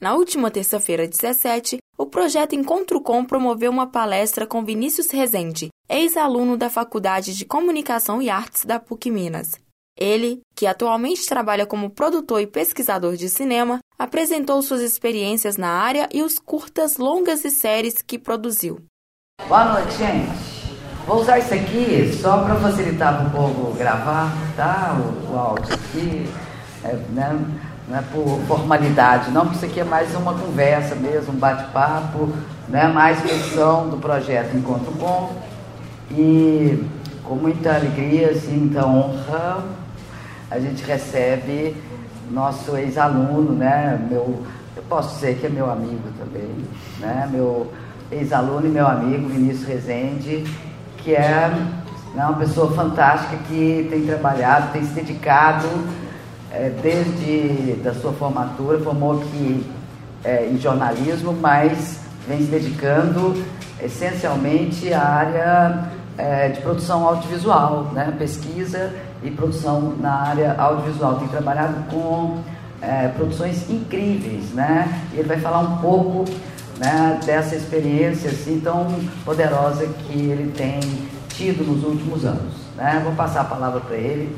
Na última terça-feira, 17, o projeto Encontro Com promoveu uma palestra com Vinícius Rezende, ex-aluno da Faculdade de Comunicação e Artes da PUC Minas. Ele, que atualmente trabalha como produtor e pesquisador de cinema, apresentou suas experiências na área e os curtas, longas e séries que produziu. Boa noite, gente. Vou usar isso aqui só para facilitar para o povo gravar, tá? O, o áudio aqui, é, né? Não é por formalidade, não, porque isso aqui é mais uma conversa mesmo, um bate-papo, né? mais versão do projeto Encontro Com. E com muita alegria, assim, muita honra, a gente recebe nosso ex-aluno, né? Meu, eu posso dizer que é meu amigo também, né? Meu ex-aluno e meu amigo Vinícius Rezende, que é né, uma pessoa fantástica que tem trabalhado, tem se dedicado é, desde da sua formatura, formou aqui é, em jornalismo, mas vem se dedicando essencialmente à área é, de produção audiovisual, né? pesquisa e produção na área audiovisual. Tem trabalhado com é, produções incríveis, né? E ele vai falar um pouco né, dessa experiência assim tão poderosa que ele tem tido nos últimos anos. Né? Vou passar a palavra para ele,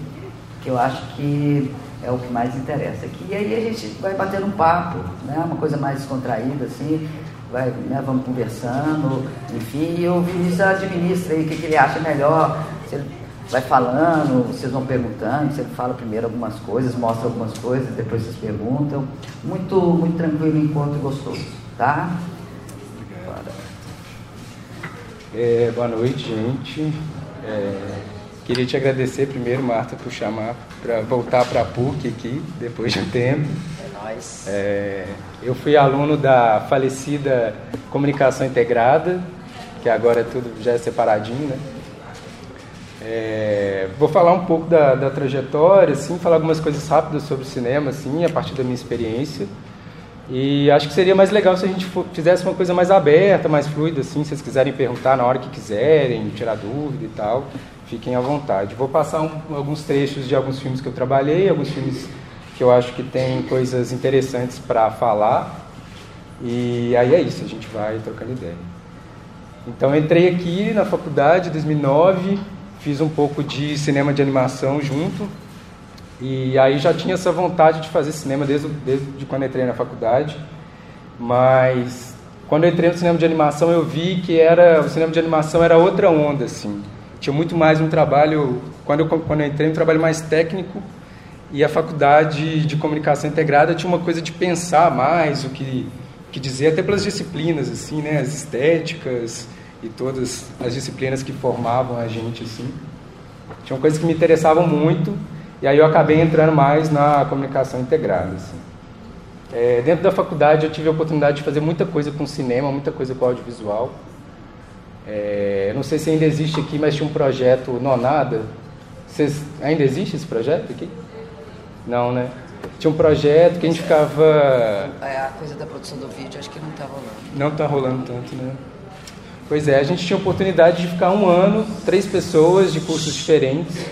que eu acho que é o que mais interessa aqui. E aí a gente vai batendo um papo, né? uma coisa mais descontraída, assim, vai, né? vamos conversando, enfim, e o Vinícius administra aí o que, que ele acha melhor. Ele vai falando, vocês vão perguntando, você fala primeiro algumas coisas, mostra algumas coisas, depois vocês perguntam. Muito, muito tranquilo, encontro gostoso, tá? É, boa noite, gente. É, queria te agradecer primeiro, Marta, por chamar para voltar para a PUC aqui, depois de um tempo. É nóis. É, eu fui aluno da falecida Comunicação Integrada, que agora tudo já é separadinho, né? É, vou falar um pouco da, da, trajetória, assim, falar algumas coisas rápidas sobre o cinema, assim, a partir da minha experiência. E acho que seria mais legal se a gente fizesse uma coisa mais aberta, mais fluida, assim, se vocês quiserem perguntar na hora que quiserem, tirar dúvida e tal, fiquem à vontade. Vou passar um, alguns trechos de alguns filmes que eu trabalhei, alguns filmes que eu acho que tem coisas interessantes para falar. E aí é isso, a gente vai trocando ideia. Então entrei aqui na faculdade em 2009, fiz um pouco de cinema de animação junto. E aí já tinha essa vontade de fazer cinema desde, desde quando entrei na faculdade. Mas quando eu entrei no cinema de animação, eu vi que era o cinema de animação era outra onda assim. Tinha muito mais um trabalho, quando eu, quando eu entrei, um trabalho mais técnico. E a faculdade de comunicação integrada tinha uma coisa de pensar mais o que que dizer até pelas disciplinas assim, né, as estéticas, e todas as disciplinas que formavam a gente assim. Tinham coisas que me interessavam muito e aí eu acabei entrando mais na comunicação integrada. Assim. É, dentro da faculdade eu tive a oportunidade de fazer muita coisa com cinema, muita coisa com audiovisual. É, não sei se ainda existe aqui, mas tinha um projeto Nonada. Vocês, ainda existe esse projeto aqui? Não, né? Tinha um projeto que a gente ficava. É, a coisa da produção do vídeo acho que não está rolando. Não está rolando tanto, né? Pois é, a gente tinha a oportunidade de ficar um ano, três pessoas de cursos diferentes,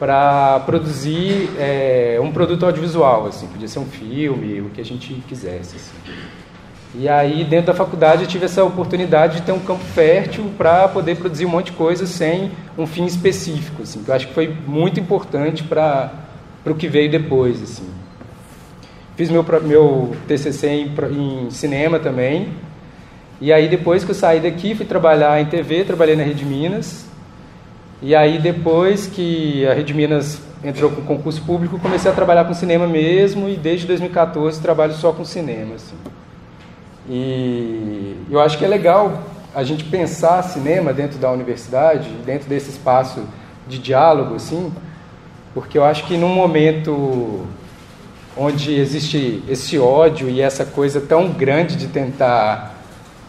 para produzir é, um produto audiovisual, assim, podia ser um filme, o que a gente quisesse. Assim. E aí, dentro da faculdade, eu tive essa oportunidade de ter um campo fértil para poder produzir um monte de coisa sem um fim específico, assim, que eu acho que foi muito importante para o que veio depois. Assim. Fiz meu, meu TCC em, em cinema também, e aí depois que eu saí daqui, fui trabalhar em TV, trabalhei na Rede Minas. E aí depois que a Rede Minas entrou com concurso público, comecei a trabalhar com cinema mesmo e desde 2014 trabalho só com cinema. Assim. E eu acho que é legal a gente pensar cinema dentro da universidade, dentro desse espaço de diálogo, assim, porque eu acho que num momento onde existe esse ódio e essa coisa tão grande de tentar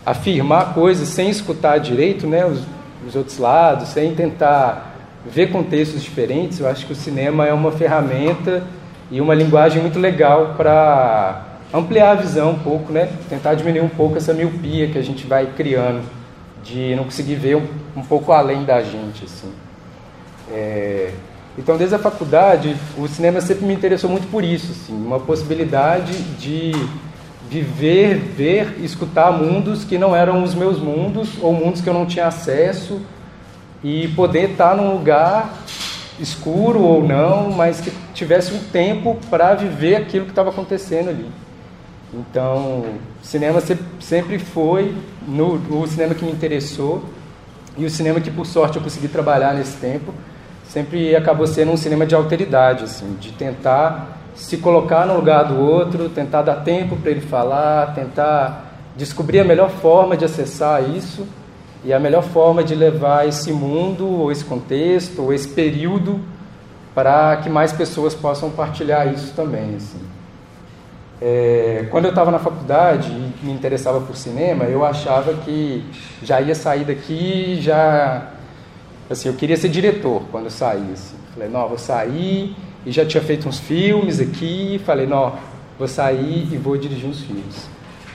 afirmar coisas sem escutar direito né, os, os outros lados, sem tentar ver contextos diferentes, eu acho que o cinema é uma ferramenta e uma linguagem muito legal para ampliar a visão um pouco, né? tentar diminuir um pouco essa miopia que a gente vai criando, de não conseguir ver um, um pouco além da gente. Assim. É... Então, desde a faculdade, o cinema sempre me interessou muito por isso, assim, uma possibilidade de viver, ver, escutar mundos que não eram os meus mundos ou mundos que eu não tinha acesso e poder estar num lugar escuro ou não, mas que tivesse um tempo para viver aquilo que estava acontecendo ali. Então, cinema sempre foi no, o cinema que me interessou e o cinema que por sorte eu consegui trabalhar nesse tempo sempre acabou sendo um cinema de alteridade, assim, de tentar se colocar no lugar do outro, tentar dar tempo para ele falar, tentar descobrir a melhor forma de acessar isso e a melhor forma de levar esse mundo, ou esse contexto, ou esse período para que mais pessoas possam partilhar isso também. Assim. É, quando eu estava na faculdade e me interessava por cinema, eu achava que já ia sair daqui, já assim, eu queria ser diretor quando eu saí. Assim. Falei, não, vou sair e já tinha feito uns filmes aqui. Falei, não, vou sair e vou dirigir uns filmes.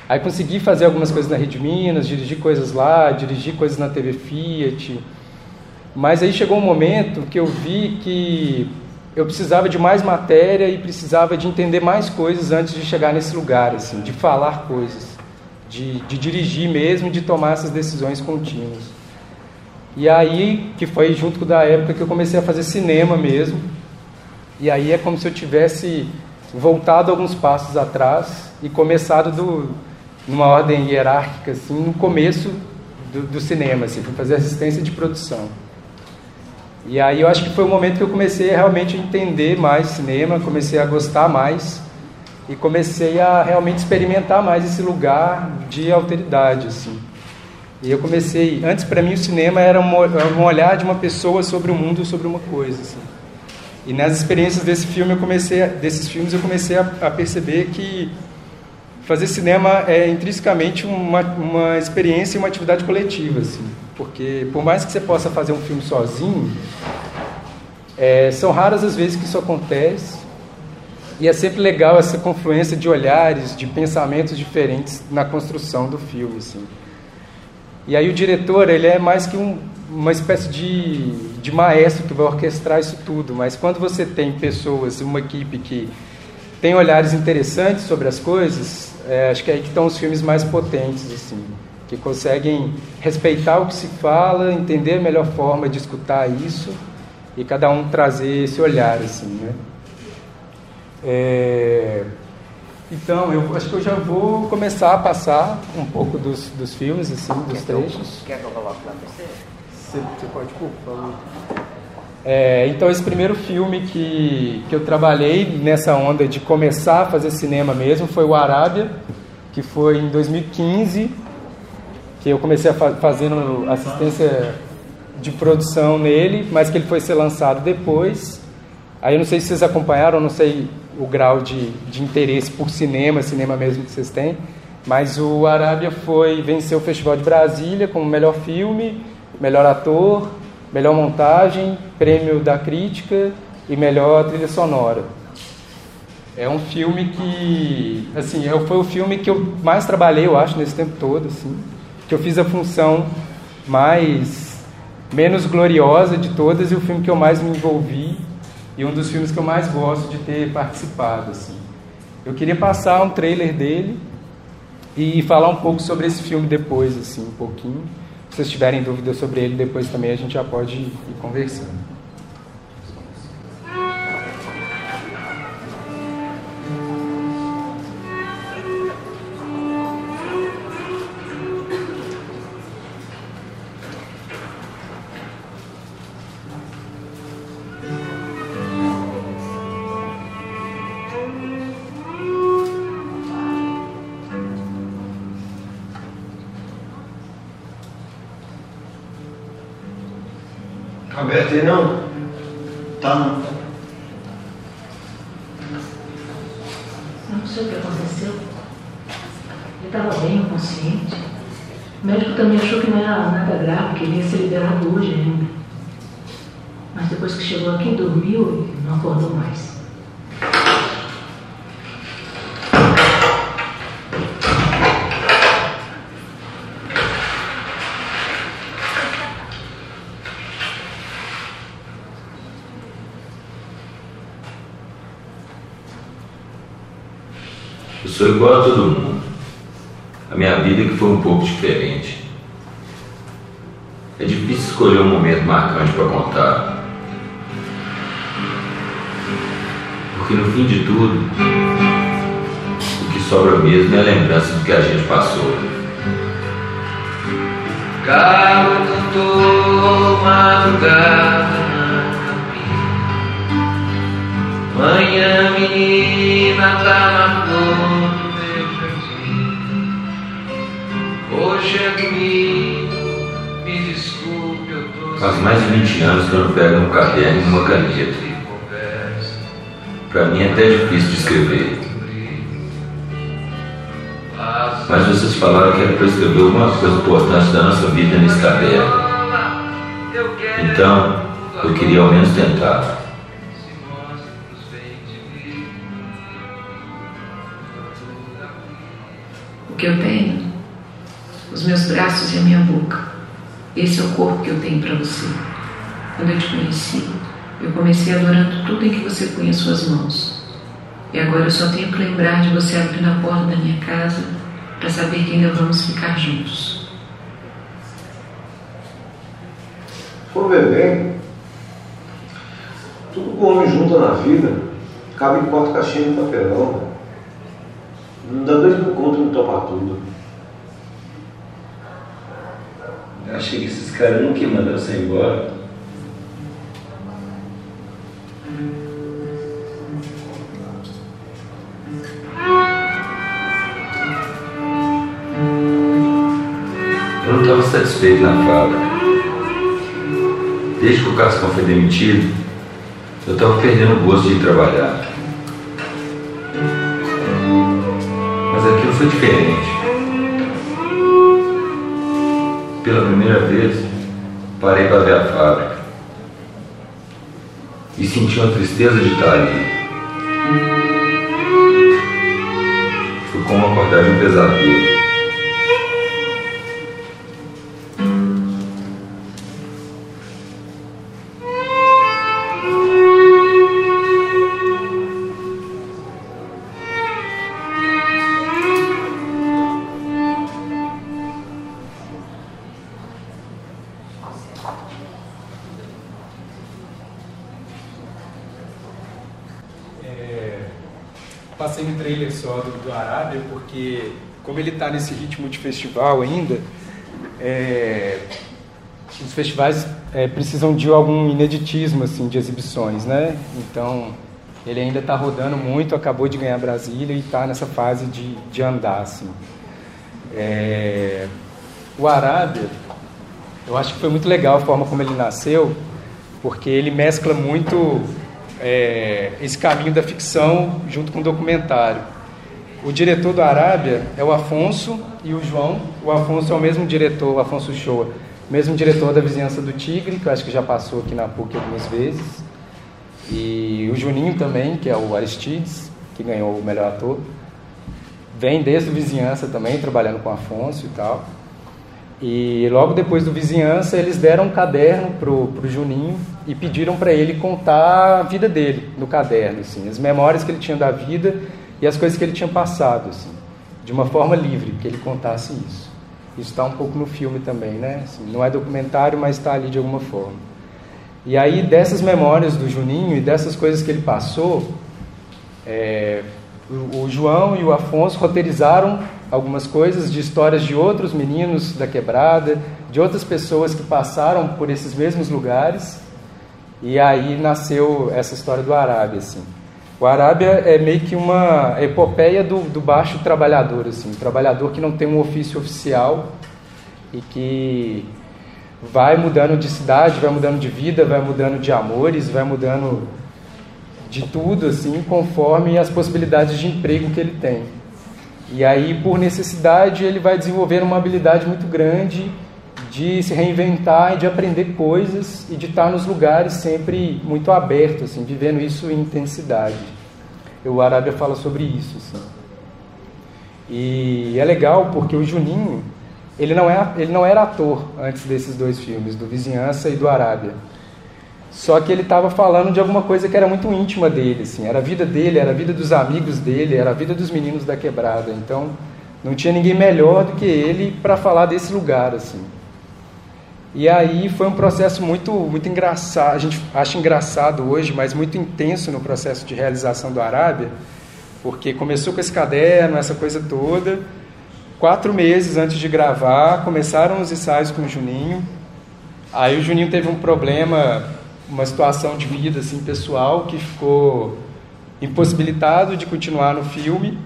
Aí consegui fazer algumas coisas na Rede Minas, dirigir coisas lá, dirigir coisas na TV Fiat. Mas aí chegou um momento que eu vi que eu precisava de mais matéria e precisava de entender mais coisas antes de chegar nesse lugar, assim, de falar coisas, de, de dirigir mesmo, de tomar essas decisões contínuas. E aí, que foi junto da época que eu comecei a fazer cinema mesmo. E aí é como se eu tivesse voltado alguns passos atrás e começado do, numa ordem hierárquica, assim, no começo do, do cinema, assim, fui fazer assistência de produção. E aí eu acho que foi o momento que eu comecei a realmente entender mais cinema, comecei a gostar mais e comecei a realmente experimentar mais esse lugar de alteridade, assim. E eu comecei, antes para mim o cinema era um, um, olhar de uma pessoa sobre o mundo, sobre uma coisa, assim. E nas experiências desse filme eu comecei, desses filmes eu comecei a, a, perceber que fazer cinema é intrinsecamente uma, uma experiência e uma atividade coletiva, assim. Porque por mais que você possa fazer um filme sozinho, é, são raras as vezes que isso acontece. E é sempre legal essa confluência de olhares, de pensamentos diferentes na construção do filme, assim. E aí o diretor, ele é mais que um, uma espécie de, de maestro que vai orquestrar isso tudo, mas quando você tem pessoas, uma equipe que tem olhares interessantes sobre as coisas, é, acho que é aí que estão os filmes mais potentes, assim, que conseguem respeitar o que se fala, entender a melhor forma de escutar isso e cada um trazer esse olhar, assim, né? É... Então, eu acho que eu já vou começar a passar um pouco dos, dos filmes, assim, dos trechos. Quer que eu coloque lá você? Você, você pode, por favor. É, então, esse primeiro filme que, que eu trabalhei nessa onda de começar a fazer cinema mesmo foi o Arábia, que foi em 2015, que eu comecei a fa fazendo assistência de produção nele, mas que ele foi ser lançado depois. Aí eu não sei se vocês acompanharam, não sei o grau de, de interesse por cinema, cinema mesmo que vocês têm, mas o Arábia foi venceu o Festival de Brasília como melhor filme, melhor ator, melhor montagem, prêmio da crítica e melhor trilha sonora. É um filme que, assim, foi o filme que eu mais trabalhei, eu acho, nesse tempo todo, assim, que eu fiz a função mais menos gloriosa de todas e o filme que eu mais me envolvi e um dos filmes que eu mais gosto de ter participado, assim. Eu queria passar um trailer dele e falar um pouco sobre esse filme depois, assim, um pouquinho. Se vocês tiverem dúvidas sobre ele depois também a gente já pode ir conversando. Eu não sei o que aconteceu. Ele estava bem, consciente. O médico também achou que não era nada grave, que ele ia ser liberado hoje ainda. Mas depois que chegou aqui, dormiu e não acordou mais. Eu sou igual a todo mundo. a minha vida que foi um pouco diferente. É difícil escolher um momento marcante para contar. Porque no fim de tudo, o que sobra mesmo é a lembrança do que a gente passou. Galo cantou madrugada Manhã menina tá na flor Hoje domingo, me desculpe, eu tô Faz mais de 20 anos que eu não pego um caderno e uma caneta. Para mim é até difícil de escrever. Mas vocês falaram que era para escrever alguma coisa importante da nossa vida nesse caderno. Então, eu queria ao menos tentar. O que eu tenho? Braços e a minha boca. Esse é o corpo que eu tenho para você. Quando eu te conheci, eu comecei adorando tudo em que você punha suas mãos. E agora eu só tenho que lembrar de você abrir na porta da minha casa para saber que ainda vamos ficar juntos. For ver tudo que o homem junta na vida cabe em porta-caixinha de papelão. Não dá dois contos não topar tudo. Eu achei que esses caras nunca iam mandar você embora. Eu não estava satisfeito na fábrica. Desde que o Cascão foi demitido, eu estava perdendo o gosto de trabalhar. Mas aquilo foi diferente. Pela primeira vez, parei para ver a fábrica. E senti uma tristeza de estar ali. Foi como acordar de um pesadelo. Ele está nesse ritmo de festival ainda, é, os festivais é, precisam de algum ineditismo assim de exibições, né? Então ele ainda está rodando muito, acabou de ganhar Brasília e está nessa fase de, de andar assim. É, o Arábia, eu acho que foi muito legal a forma como ele nasceu, porque ele mescla muito é, esse caminho da ficção junto com o documentário. O diretor do Arábia é o Afonso e o João. O Afonso é o mesmo diretor, o Afonso Shoa, mesmo diretor da Vizinhança do Tigre, que eu acho que já passou aqui na PUC algumas vezes. E o Juninho também, que é o Aristides, que ganhou o melhor ator. Vem desde o Vizinhança também, trabalhando com o Afonso e tal. E logo depois do Vizinhança, eles deram um caderno pro, pro Juninho e pediram para ele contar a vida dele no caderno, assim, as memórias que ele tinha da vida e as coisas que ele tinha passado, assim, de uma forma livre, que ele contasse isso. Isso está um pouco no filme também, né? Assim, não é documentário, mas está ali de alguma forma. E aí, dessas memórias do Juninho e dessas coisas que ele passou, é, o, João e o Afonso roteirizaram algumas coisas de histórias de outros meninos da quebrada, de outras pessoas que passaram por esses mesmos lugares. E aí nasceu essa história do Arábia, assim. O Arábia é meio que uma epopeia do, do baixo trabalhador, assim, um trabalhador que não tem um ofício oficial e que vai mudando de cidade, vai mudando de vida, vai mudando de amores, vai mudando de tudo, assim, conforme as possibilidades de emprego que ele tem. E aí, por necessidade, ele vai desenvolver uma habilidade muito grande de se reinventar e de aprender coisas e de estar nos lugares sempre muito aberto, assim, vivendo isso em intensidade. O Arábia fala sobre isso, assim. E é legal porque o Juninho, ele não, é, ele não era ator antes desses dois filmes, do Vizinhança e do Arábia. Só que ele estava falando de alguma coisa que era muito íntima dele, assim, era a vida dele, era a vida dos amigos dele, era a vida dos meninos da quebrada. Então, Não tinha ninguém melhor do que ele para falar desse lugar, assim. E aí foi um processo muito, muito engraçado, a gente acha engraçado hoje, mas muito intenso no processo de realização do Arábia, porque começou com esse caderno, essa coisa toda. Quatro meses antes de gravar, começaram os ensaios com o Juninho. Aí o Juninho teve um problema, uma situação de vida assim pessoal que ficou impossibilitado de continuar no filme.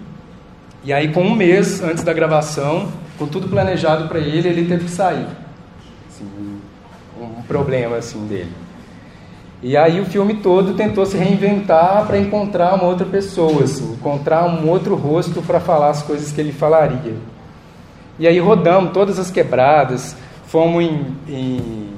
E aí, com um mês antes da gravação, com tudo planejado para ele, ele teve que sair problema assim dele. E aí o filme todo tentou se reinventar para encontrar uma outra pessoa, assim, encontrar um outro rosto para falar as coisas que ele falaria. E aí rodamos todas as quebradas, fomos em, em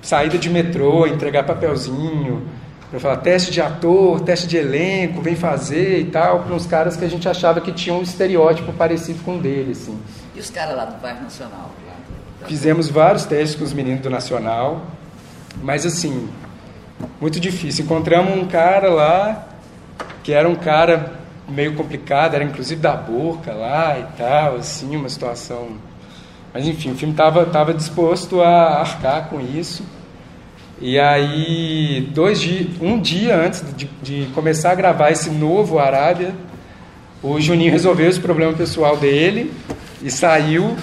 saída de metrô, entregar papelzinho, para falar teste de ator, teste de elenco, vem fazer e tal, para uns caras que a gente achava que tinham um estereótipo parecido com o dele, assim. E os caras lá do bairro Nacional? Fizemos vários testes com os meninos do Nacional, mas assim, muito difícil. Encontramos um cara lá que era um cara meio complicado, era inclusive da boca lá e tal, assim, uma situação. Mas enfim, o filme estava tava disposto a arcar com isso. E aí, dois dias, um dia antes de, de começar a gravar esse novo Arábia, o Juninho resolveu esse problema pessoal dele e saiu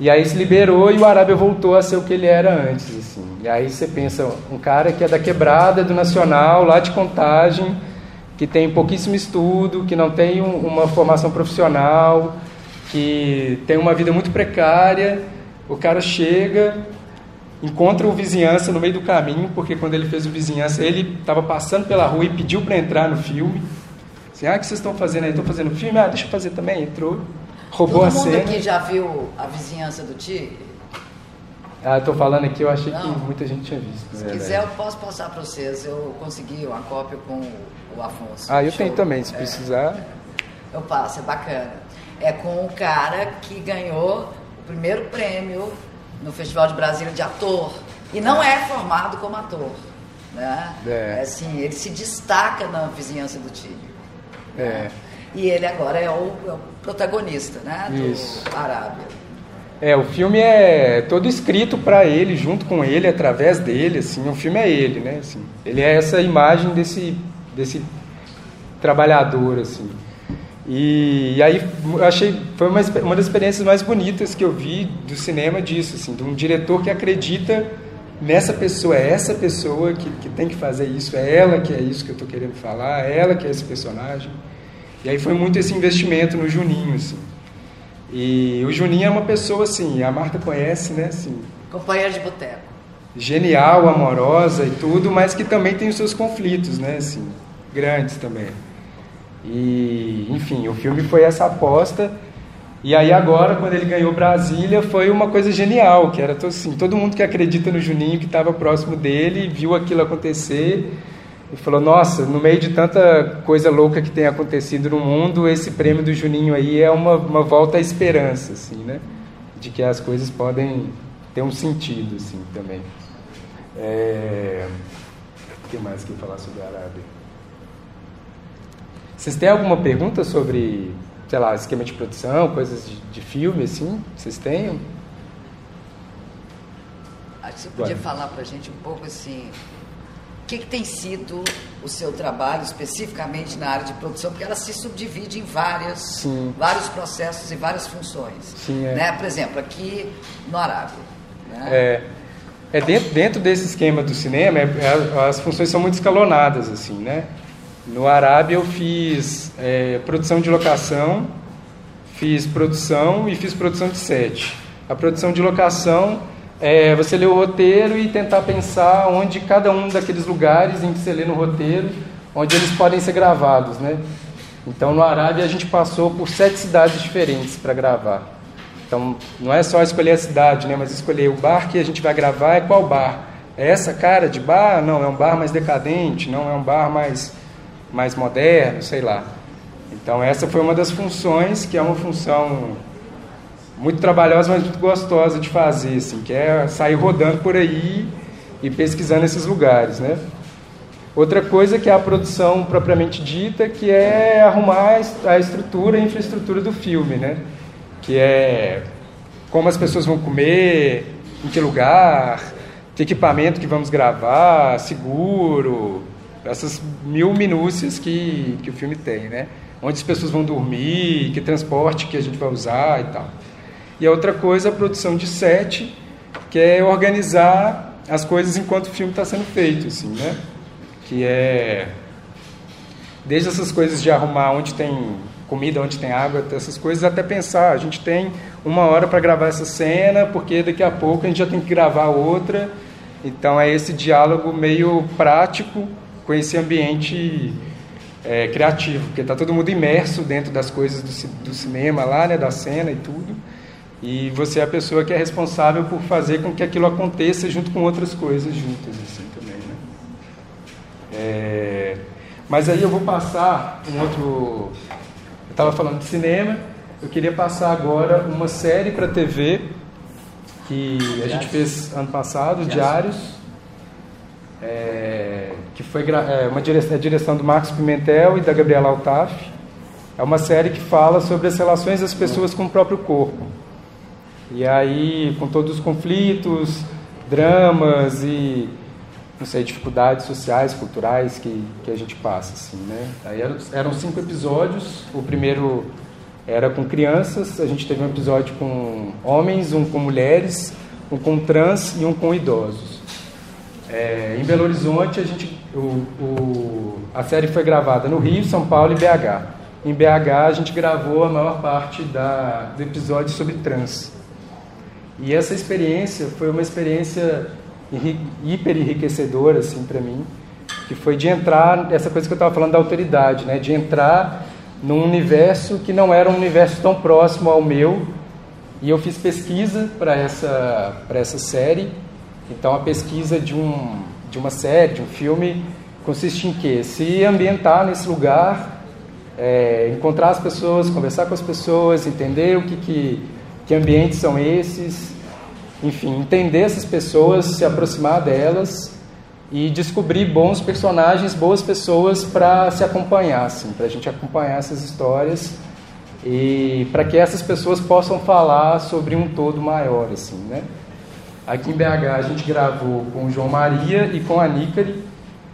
e aí se liberou e o Arábia voltou a ser o que ele era antes, assim. E aí você pensa, um cara que é da quebrada, do Nacional, lá de Contagem, que tem pouquíssimo estudo, que não tem um, uma formação profissional, que tem uma vida muito precária, o cara chega, encontra o vizinhança no meio do caminho, porque quando ele fez o vizinhança, ele estava passando pela rua e pediu para entrar no filme. Assim, ah, o que vocês estão fazendo aí? Estou fazendo filme? Ah, deixa eu fazer também. Entrou roubou Todo a cena. Todo mundo aqui já viu a vizinhança do Tigre? Ah, estou falando aqui, eu achei Não. que muita gente tinha visto. Se quiser, eu posso passar para vocês. Eu consegui uma cópia com o Afonso. Ah, eu Show. tenho também, se é. precisar. Eu passo, é bacana. É com o cara que ganhou o primeiro prêmio no Festival de Brasília de ator. E não é formado como ator. Né? É. é assim, ele se destaca na vizinhança do Tigre. É. Né? E ele agora é o, é o protagonista, né? Do Isso. Arábia. É, o filme é todo escrito para ele, junto com ele, através dele, assim, o filme é ele, né, assim, ele é essa imagem desse, desse trabalhador, assim, e, e aí achei, foi uma, uma das experiências mais bonitas que eu vi do cinema disso, assim, de um diretor que acredita nessa pessoa, é essa pessoa que, que tem que fazer isso, é ela que é isso que eu estou querendo falar, é ela que é esse personagem, e aí foi muito esse investimento no Juninho, assim. E o Juninho é uma pessoa, assim, a Marta conhece, né, assim... Companheira de boteco. Genial, amorosa e tudo, mas que também tem os seus conflitos, né, assim, grandes também. E, enfim, o filme foi essa aposta... E aí agora, quando ele ganhou Brasília, foi uma coisa genial, que era assim, todo mundo que acredita no Juninho, que estava próximo dele, viu aquilo acontecer e falou: Nossa, no meio de tanta coisa louca que tem acontecido no mundo, esse prêmio do Juninho aí é uma, uma volta à esperança, assim, né? De que as coisas podem ter um sentido, assim, também. É... O que mais que eu falar sobre a Arábia? Vocês têm alguma pergunta sobre, sei lá, esquema de produção, coisas de, de filme, assim? Vocês têm? Acho que você podia Vai. falar para a gente um pouco, assim, que, que tem sido o seu trabalho especificamente na área de produção? Porque ela se subdivide em várias, vários processos e várias funções. Sim, é. né? Por exemplo, aqui no Arábia. Né? É, é dentro, dentro desse esquema do cinema, é, é, as funções são muito escalonadas, assim, né? No Arábia eu fiz é, produção de locação, fiz produção e fiz produção de set. A produção de locação é você ler o roteiro e tentar pensar onde cada um daqueles lugares em que você lê no roteiro, onde eles podem ser gravados, né? Então, no Arábia, a gente passou por sete cidades diferentes para gravar. Então, não é só escolher a cidade, né? Mas escolher o bar que a gente vai gravar é qual bar. É essa cara de bar? Não, é um bar mais decadente, não é um bar mais, mais moderno, sei lá. Então, essa foi uma das funções, que é uma função muito trabalhosa, mas muito gostosa de fazer, assim, que é sair rodando por aí e pesquisando esses lugares, né? Outra coisa que é a produção propriamente dita, que é arrumar a estrutura, a infraestrutura do filme, né? que é como as pessoas vão comer, em que lugar, que equipamento que vamos gravar, seguro, essas mil minúcias que, que o filme tem, né? Onde as pessoas vão dormir, que transporte que a gente vai usar e tal. E a outra coisa, a produção de set, que é organizar as coisas enquanto o filme está sendo feito, assim, né? Que é desde essas coisas de arrumar onde tem comida, onde tem água, essas coisas, até pensar, a gente tem uma hora para gravar essa cena, porque daqui a pouco a gente já tem que gravar outra. Então é esse diálogo meio prático com esse ambiente é, criativo, porque está todo mundo imerso dentro das coisas do, do, cinema lá, né, da cena e tudo. E você é a pessoa que é responsável por fazer com que aquilo aconteça junto com outras coisas juntas, assim também, né? É, mas aí eu vou passar um outro. Eu estava falando de cinema, eu queria passar agora uma série para TV que a gente fez ano passado, Diários, é, que foi é, uma direção, a direção do Marcos Pimentel e da Gabriela Altaf. É uma série que fala sobre as relações das pessoas com o próprio corpo. E aí, com todos os conflitos, dramas e não sei, dificuldades sociais, culturais que, que a gente passa, assim, né? Aí eram, cinco episódios. O primeiro era com crianças, a gente teve um episódio com homens, um com mulheres, um com trans e um com idosos. É, em Belo Horizonte, a, gente, o, o, a série foi gravada no Rio, São Paulo e BH. Em BH, a gente gravou a maior parte da, do episódio sobre trans. E essa experiência foi uma experiência hiper enriquecedora assim, para mim, que foi de entrar, essa coisa que eu estava falando da autoridade, né? de entrar num universo que não era um universo tão próximo ao meu. E eu fiz pesquisa para essa, essa série. Então, a pesquisa de, um, de uma série, de um filme, consiste em quê? Se ambientar nesse lugar, é, encontrar as pessoas, conversar com as pessoas, entender o que, que, que ambientes são esses, enfim, entender essas pessoas, se aproximar delas e descobrir bons personagens, boas pessoas para se acompanhar, assim, para a gente acompanhar essas histórias e para que essas pessoas possam falar sobre um todo maior, assim, né? Aqui em BH a gente gravou com o João Maria e com a Nícari,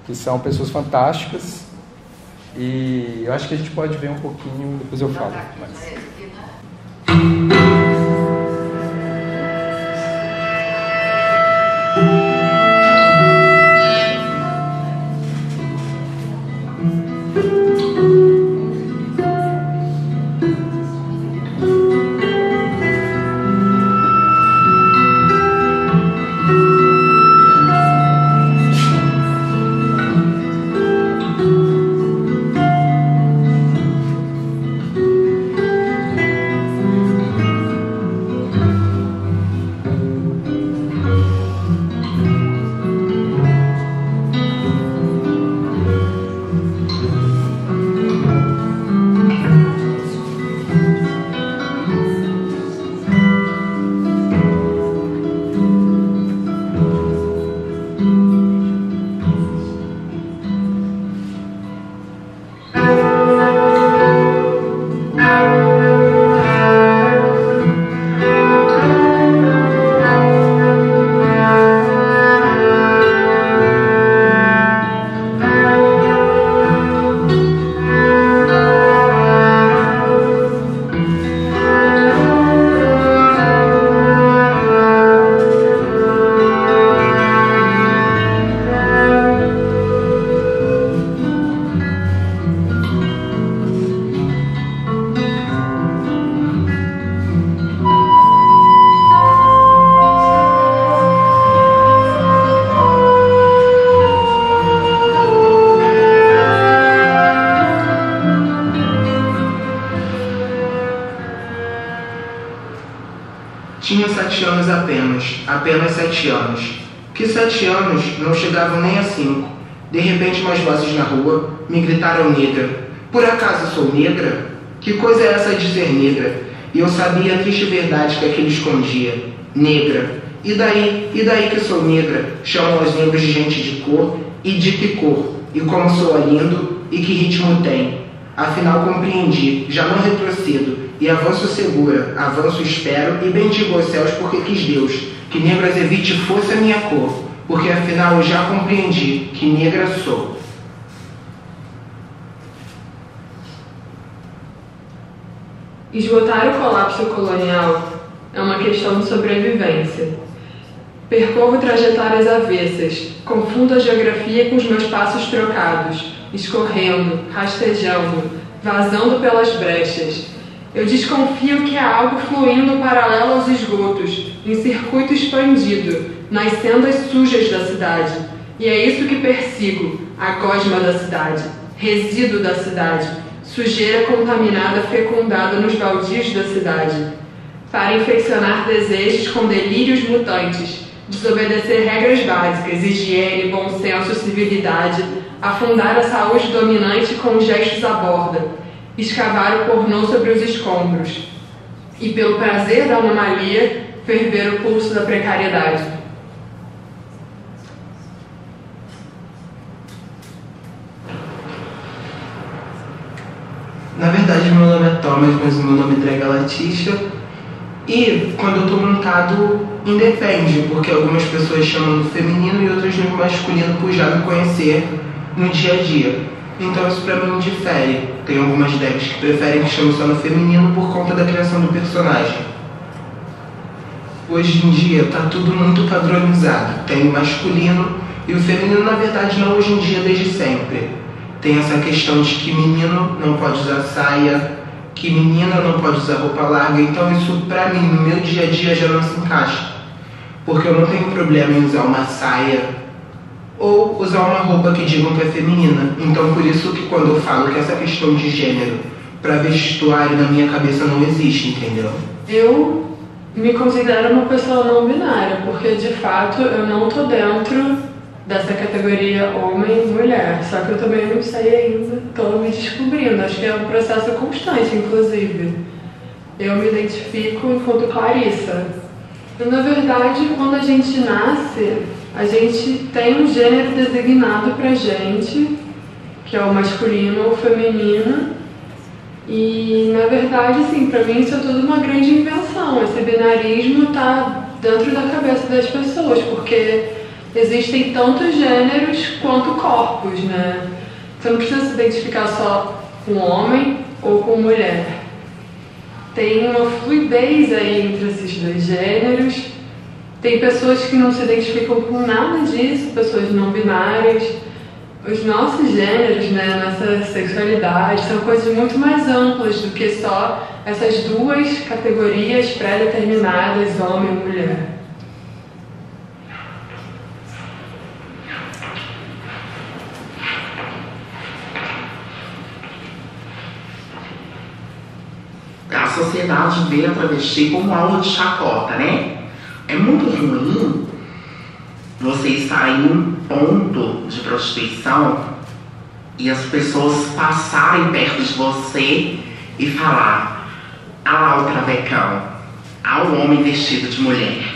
que são pessoas fantásticas. E eu acho que a gente pode ver um pouquinho, depois eu falo. Mas... E de que cor? E como sou lindo? E que ritmo tem? Afinal compreendi, já não retrocedo, e avanço segura, avanço espero, e bendigo os céus porque quis Deus, que negras evite fosse a minha cor, porque afinal eu já compreendi que negra sou. Esgotar o colapso colonial é uma questão de sobrevivência. Percorro trajetórias avessas, confundo a geografia com os meus passos trocados, escorrendo, rastejando, vazando pelas brechas. Eu desconfio que há algo fluindo paralelo aos esgotos, em circuito expandido, nas sendas sujas da cidade. E é isso que persigo, a gosma da cidade, resíduo da cidade, sujeira contaminada fecundada nos baldios da cidade, para infeccionar desejos com delírios mutantes, desobedecer regras básicas, higiene, bom senso, civilidade, afundar a saúde dominante com gestos à borda, escavar o pornô sobre os escombros, e pelo prazer da anomalia, ferver o pulso da precariedade. Na verdade, meu nome é Thomas, mas meu nome entrega Latisha. E quando eu tô montado, independe, porque algumas pessoas chamam no feminino e outras no masculino por já me conhecer no dia a dia. Então isso pra mim difere. Tem algumas decks que preferem que chame só no feminino por conta da criação do personagem. Hoje em dia tá tudo muito padronizado. Tem o masculino e o feminino, na verdade, não hoje em dia, desde sempre. Tem essa questão de que menino não pode usar saia, que menina não pode usar roupa larga, então isso pra mim, no meu dia a dia, já não se encaixa. Porque eu não tenho problema em usar uma saia ou usar uma roupa que digam que é feminina. Então por isso que quando eu falo que essa questão de gênero para vestuário na minha cabeça não existe, entendeu? Eu me considero uma pessoa não binária, porque de fato eu não tô dentro dessa categoria homem e mulher. Só que eu também não sei ainda, estou me descobrindo. Acho que é um processo constante, inclusive. Eu me identifico enquanto Clarissa. Na verdade, quando a gente nasce, a gente tem um gênero designado pra gente, que é o masculino ou feminino. E na verdade, assim, pra mim isso é tudo uma grande invenção. Esse binarismo tá dentro da cabeça das pessoas, porque existem tantos gêneros quanto corpos, né? Você não precisa se identificar só com homem ou com mulher. Tem uma fluidez aí entre esses dois gêneros. Tem pessoas que não se identificam com nada disso, pessoas não binárias. Os nossos gêneros, né, nossa sexualidade, são coisas muito mais amplas do que só essas duas categorias pré-determinadas, homem e mulher. a sociedade vê a travesti como algo de chacota, né? É muito ruim você estar em um ponto de prostituição e as pessoas passarem perto de você e falar: ah lá o travecão, há um homem vestido de mulher.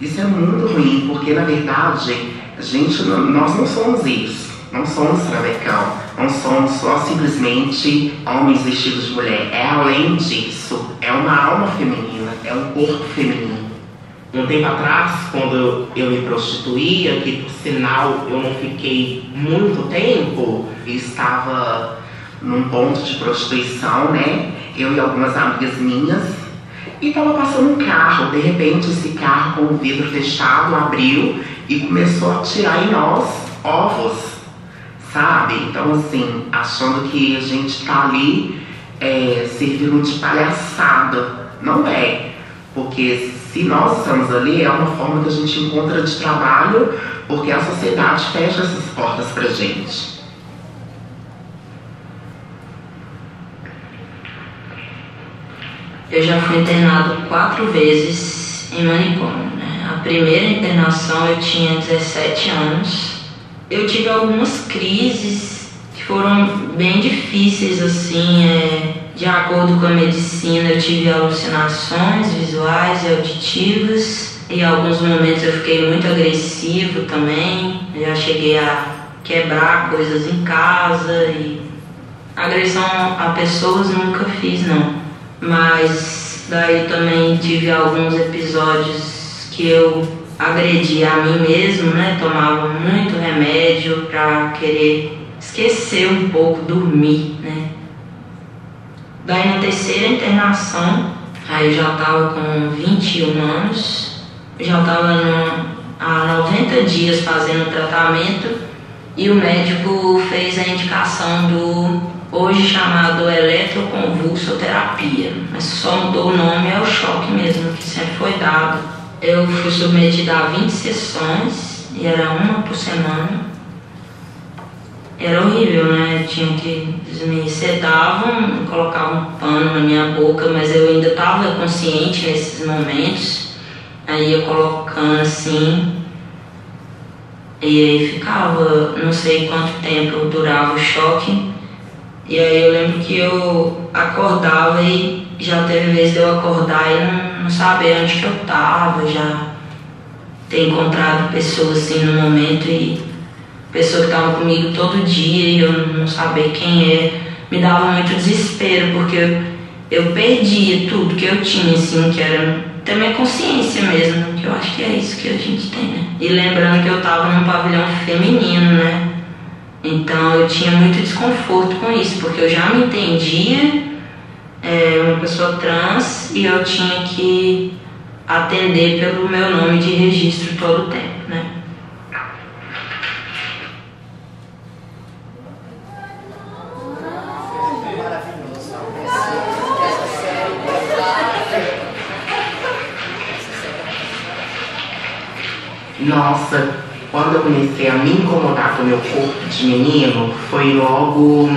Isso é muito ruim, porque na verdade, gente, nós não somos isso. Não somos travecão, não somos só simplesmente homens vestidos de mulher. É além disso, é uma alma feminina, é um corpo feminino. Um tempo atrás, quando eu me prostituía, que por sinal eu não fiquei muito tempo, estava num ponto de prostituição, né? Eu e algumas amigas minhas, e estava passando um carro. De repente, esse carro com o vidro fechado abriu e começou a tirar em nós ovos sabe? Então, assim, achando que a gente tá ali é, servindo de palhaçada. Não é. Porque se nós estamos ali, é uma forma que a gente encontra de trabalho, porque a sociedade fecha essas portas pra gente. Eu já fui internado quatro vezes em manicômio. Né? A primeira internação eu tinha 17 anos eu tive algumas crises que foram bem difíceis, assim, é, de acordo com a medicina, eu tive alucinações visuais e auditivas. Em alguns momentos eu fiquei muito agressivo também, já cheguei a quebrar coisas em casa e Agressão a pessoas nunca fiz, não. Mas daí também tive alguns episódios que eu agredi a mim mesmo, né? Tomava muito remédio pra querer esquecer um pouco, dormir, né? Daí na terceira internação, aí já tava com 21 anos, já tava no, há 90 dias fazendo tratamento e o médico fez a indicação do hoje chamado eletroconvulsoterapia, mas só mudou o nome, é o choque mesmo que sempre foi dado. Eu fui submetida a 20 sessões e era uma por semana. Era horrível, né? Tinha que. Eles me sedavam, colocavam um pano na minha boca, mas eu ainda estava consciente nesses momentos. Aí eu colocando assim. E aí ficava, não sei quanto tempo durava o choque. E aí eu lembro que eu acordava e já teve vez de eu acordar e não, não saber onde que eu tava, já ter encontrado pessoas assim no momento e pessoa que tava comigo todo dia e eu não saber quem é, me dava muito desespero, porque eu, eu perdia tudo que eu tinha, assim, que era ter minha consciência mesmo, que eu acho que é isso que a gente tem, né? E lembrando que eu tava num pavilhão feminino, né? Então eu tinha muito desconforto com isso, porque eu já me entendia é, uma pessoa trans e eu tinha que atender pelo meu nome de registro todo o tempo, né? Nossa, quando eu comecei a me incomodar com meu corpo de menino, foi logo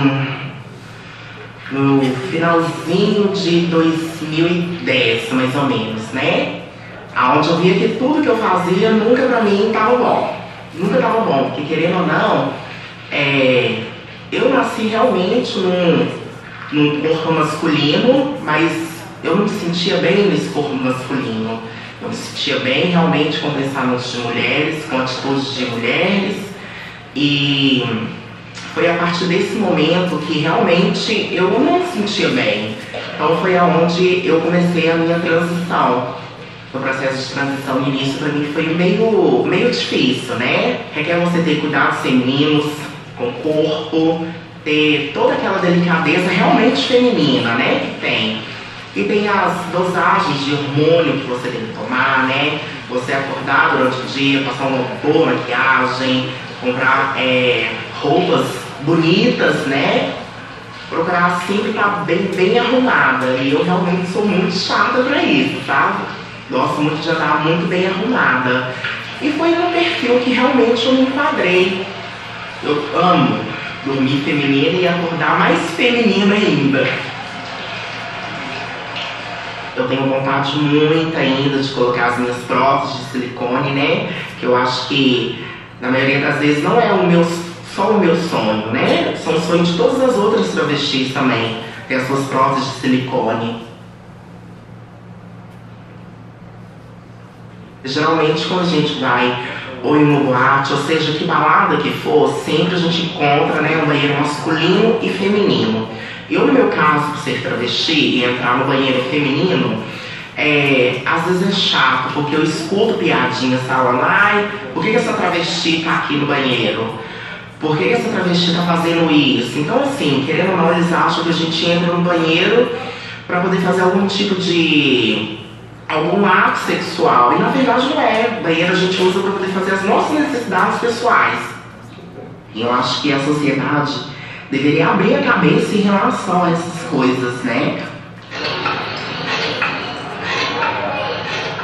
no finalzinho de 2010, mais ou menos, né? Onde eu via que tudo que eu fazia nunca pra mim tava bom. Nunca tava bom, porque querendo ou não, é, eu nasci realmente num, num corpo masculino, mas eu não me sentia bem nesse corpo masculino. Eu me sentia bem realmente com pensamentos de mulheres, com atitudes de mulheres. E foi a partir desse momento que realmente eu não me sentia bem. Então foi aonde eu comecei a minha transição. O processo de transição no início para mim foi meio, meio difícil, né? Requer você ter cuidados femininos com o corpo, ter toda aquela delicadeza realmente feminina, né? Que tem. E tem as dosagens de hormônio que você tem que tomar, né? Você acordar durante o dia, passar uma boa maquiagem, comprar é, roupas bonitas, né? Procurar sempre estar bem, bem arrumada. E eu realmente sou muito chata pra isso, sabe? Gosto muito de andar muito bem arrumada. E foi um perfil que realmente eu me enquadrei. Eu amo dormir feminina e acordar mais feminina ainda. Eu tenho vontade muito ainda de colocar as minhas próteses de silicone, né? Que eu acho que na maioria das vezes não é o meu, só o meu sonho, né? São os sonhos de todas as outras travestis também. Ter as suas próteses de silicone. Geralmente quando a gente vai ou em uma boate, ou seja, que balada que for, sempre a gente encontra né, um banheiro masculino e feminino. Eu, no meu caso, por ser travesti e entrar no banheiro feminino, é, às vezes é chato, porque eu escuto piadinhas falando, ai, por que, que essa travesti tá aqui no banheiro? Por que, essa travesti tá fazendo isso? Então, assim, querendo ou não, eles acham que a gente entra no banheiro para poder fazer algum tipo de algum ato sexual. E na verdade não é. Banheiro a gente usa para poder fazer as nossas necessidades pessoais. E eu acho que a sociedade deveria abrir a cabeça em relação a essas coisas, né?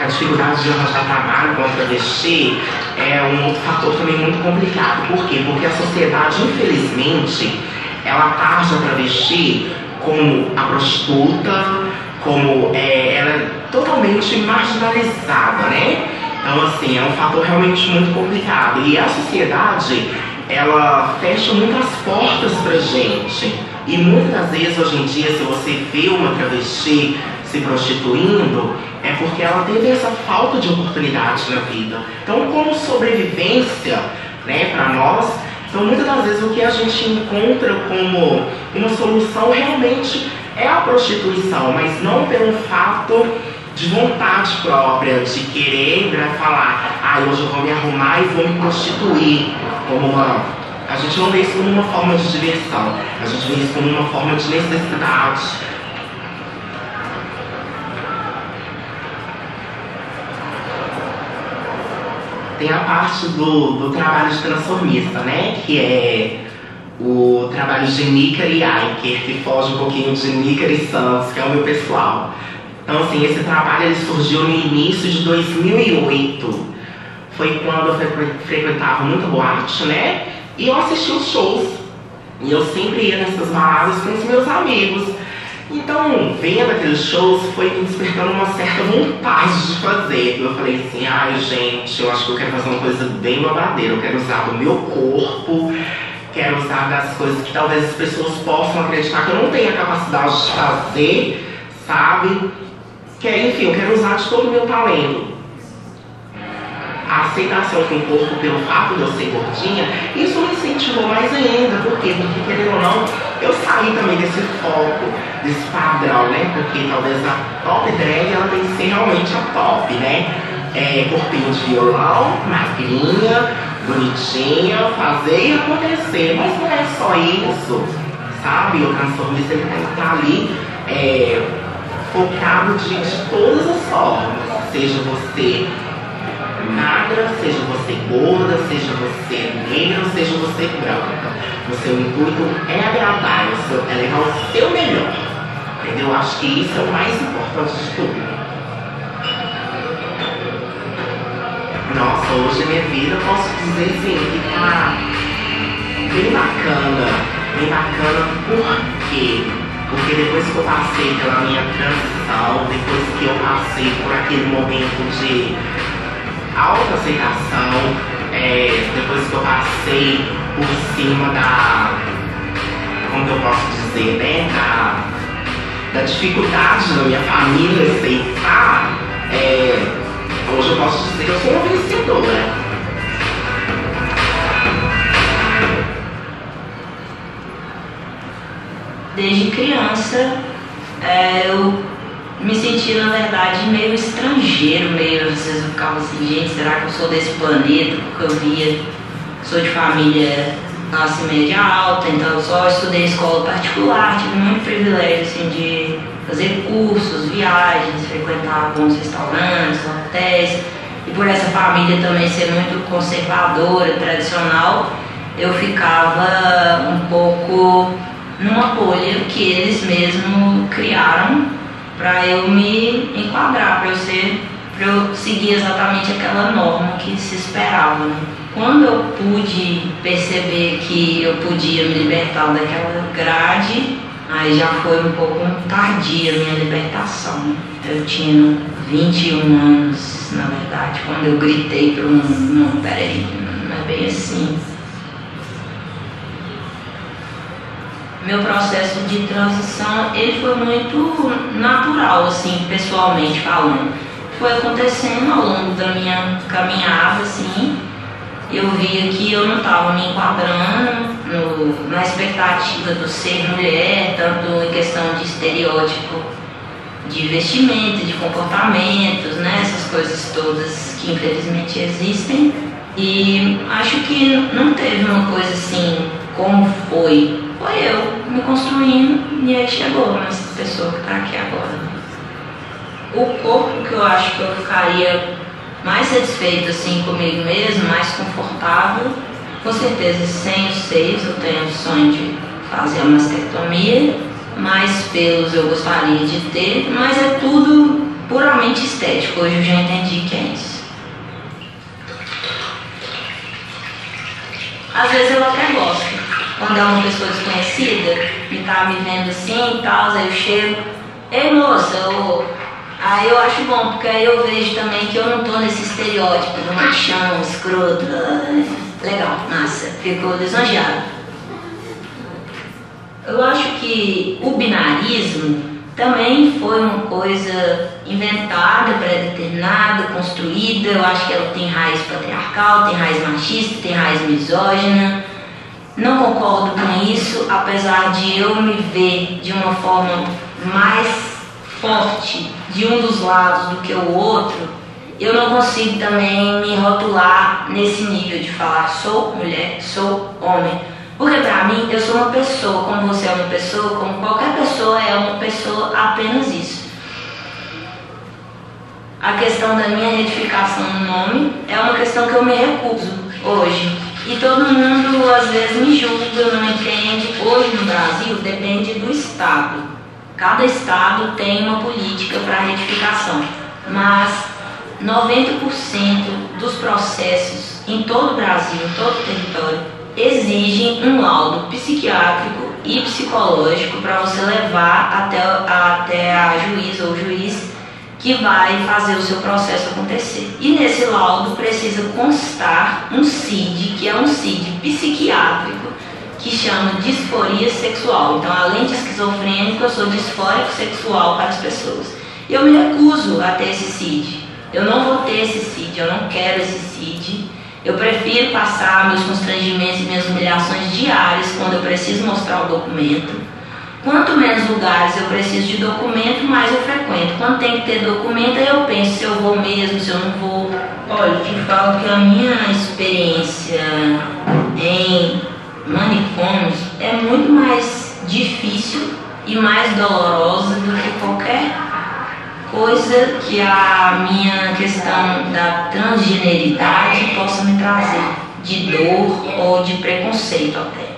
A dificuldade de arranjar trabalho com travesti é um outro fator também muito complicado. Por quê? Porque a sociedade, infelizmente, ela taxa a travesti como a prostituta, como é, ela é totalmente marginalizada, né? Então, assim, é um fator realmente muito complicado. E a sociedade, ela fecha muitas portas pra gente. E muitas vezes, hoje em dia, se você vê uma travesti se prostituindo, é porque ela teve essa falta de oportunidade na vida. Então, como sobrevivência, né, para nós, Então, muitas das vezes, o que a gente encontra como uma solução realmente é a prostituição, mas não pelo fato de vontade própria, de querer né, falar, ah, hoje eu vou me arrumar e vou me prostituir, como uma. A gente não vê isso como uma forma de diversão, a gente vê isso como uma forma de necessidade. Tem a parte do, do trabalho de transformista, né? Que é o trabalho de Nícar e Aiker, que foge um pouquinho de Nícar e Santos, que é o meu pessoal. Então, assim, esse trabalho ele surgiu no início de 2008. Foi quando eu frequentava muito boate, né? E eu assisti os shows. E eu sempre ia nessas baladas com os meus amigos. Então, vendo aqueles shows, foi me despertando uma certa vontade de fazer. Eu falei assim, ai gente, eu acho que eu quero fazer uma coisa bem babadeira. Eu quero usar do meu corpo, quero usar das coisas que talvez as pessoas possam acreditar que eu não tenho a capacidade de fazer, sabe? Que é, enfim, eu quero usar de todo o meu talento. A aceitação com o corpo pelo fato de eu ser gordinha, isso me incentivou mais ainda. Por quê? Porque, querendo ou não, eu saí também desse foco, desse padrão, né? Porque talvez a top drag, ela tem que ser realmente a top, né? É, corpinho de violão, magrinha, bonitinha, fazer e acontecer. Mas não é só isso, sabe? O transformista ele tem que estar ali é, focado de, de todas as formas. Seja você magra, seja você gorda, seja você negra, seja você branca. O seu intuito é agradar, o seu, é levar o seu melhor. Entendeu? Acho que isso é o mais importante de tudo. Nossa, hoje minha vida eu posso dizer assim, que tá bem bacana. Bem bacana por quê? Porque depois que eu passei pela minha transição, depois que eu passei por aquele momento de autoaceitação, é, depois que eu passei por cima da. como eu posso dizer, né? Da, da dificuldade da minha família aceitar, é, hoje eu posso dizer que eu sou uma vencedora. Desde criança, é, eu me senti, na verdade, meio estrangeiro, meio, às vezes eu ficava assim, gente, será que eu sou desse planeta? Porque eu via, sou de família classe média alta, então eu só estudei escola particular, tive muito privilégio, assim, de fazer cursos, viagens, frequentar bons restaurantes, hotéis, e por essa família também ser muito conservadora, tradicional, eu ficava um pouco numa bolha que eles mesmos criaram para eu me enquadrar, para eu ser, para eu seguir exatamente aquela norma que se esperava. Né? Quando eu pude perceber que eu podia me libertar daquela grade, aí já foi um pouco tardia a minha libertação. Eu tinha 21 anos, na verdade, quando eu gritei para o mundo, não, peraí, não é bem assim. meu processo de transição ele foi muito natural, assim, pessoalmente falando. Foi acontecendo ao longo da minha caminhada, assim, eu via que eu não estava me enquadrando no, na expectativa do ser mulher, tanto em questão de estereótipo de vestimento, de comportamentos, né, essas coisas todas que infelizmente existem. E acho que não teve uma coisa assim, como foi foi eu me construindo e aí chegou essa pessoa que está aqui agora. O corpo que eu acho que eu ficaria mais satisfeito assim comigo mesmo, mais confortável, com certeza sem os seios eu tenho o sonho de fazer a mastectomia, mais pelos eu gostaria de ter, mas é tudo puramente estético, hoje eu já entendi que é isso. Às vezes eu até gosto, quando é uma pessoa desconhecida e tá me vendo assim e tal, aí eu chego, ei moça, eu... aí eu acho bom, porque aí eu vejo também que eu não tô nesse estereótipo do machão, escroto. Legal, massa, ficou lisonjeado. Eu acho que o binarismo também foi uma coisa inventada, pré-determinada, construída. Eu acho que ela tem raiz patriarcal, tem raiz machista, tem raiz misógina não concordo com isso, apesar de eu me ver de uma forma mais forte de um dos lados do que o outro, eu não consigo também me rotular nesse nível de falar sou mulher, sou homem. Porque para mim eu sou uma pessoa, como você é uma pessoa, como qualquer pessoa é uma pessoa, apenas isso. A questão da minha retificação no nome é uma questão que eu me recuso hoje. E todo mundo às vezes me julga, não entende. Hoje no Brasil depende do Estado. Cada Estado tem uma política para retificação. Mas 90% dos processos em todo o Brasil, em todo o território, exigem um laudo psiquiátrico e psicológico para você levar até, até a juiz ou juiz que vai fazer o seu processo acontecer. E nesse laudo precisa constar um CID, que é um CID psiquiátrico, que chama disforia sexual. Então, além de esquizofrênico, eu sou disfórico sexual para as pessoas. Eu me recuso a ter esse CID. Eu não vou ter esse CID, eu não quero esse CID. Eu prefiro passar meus constrangimentos e minhas humilhações diárias quando eu preciso mostrar o documento Quanto menos lugares eu preciso de documento, mais eu frequento. Quando tem que ter documento, aí eu penso se eu vou mesmo, se eu não vou. Olha, te falo que a minha experiência em manicômios é muito mais difícil e mais dolorosa do que qualquer coisa que a minha questão da transgeneridade possa me trazer, de dor ou de preconceito até.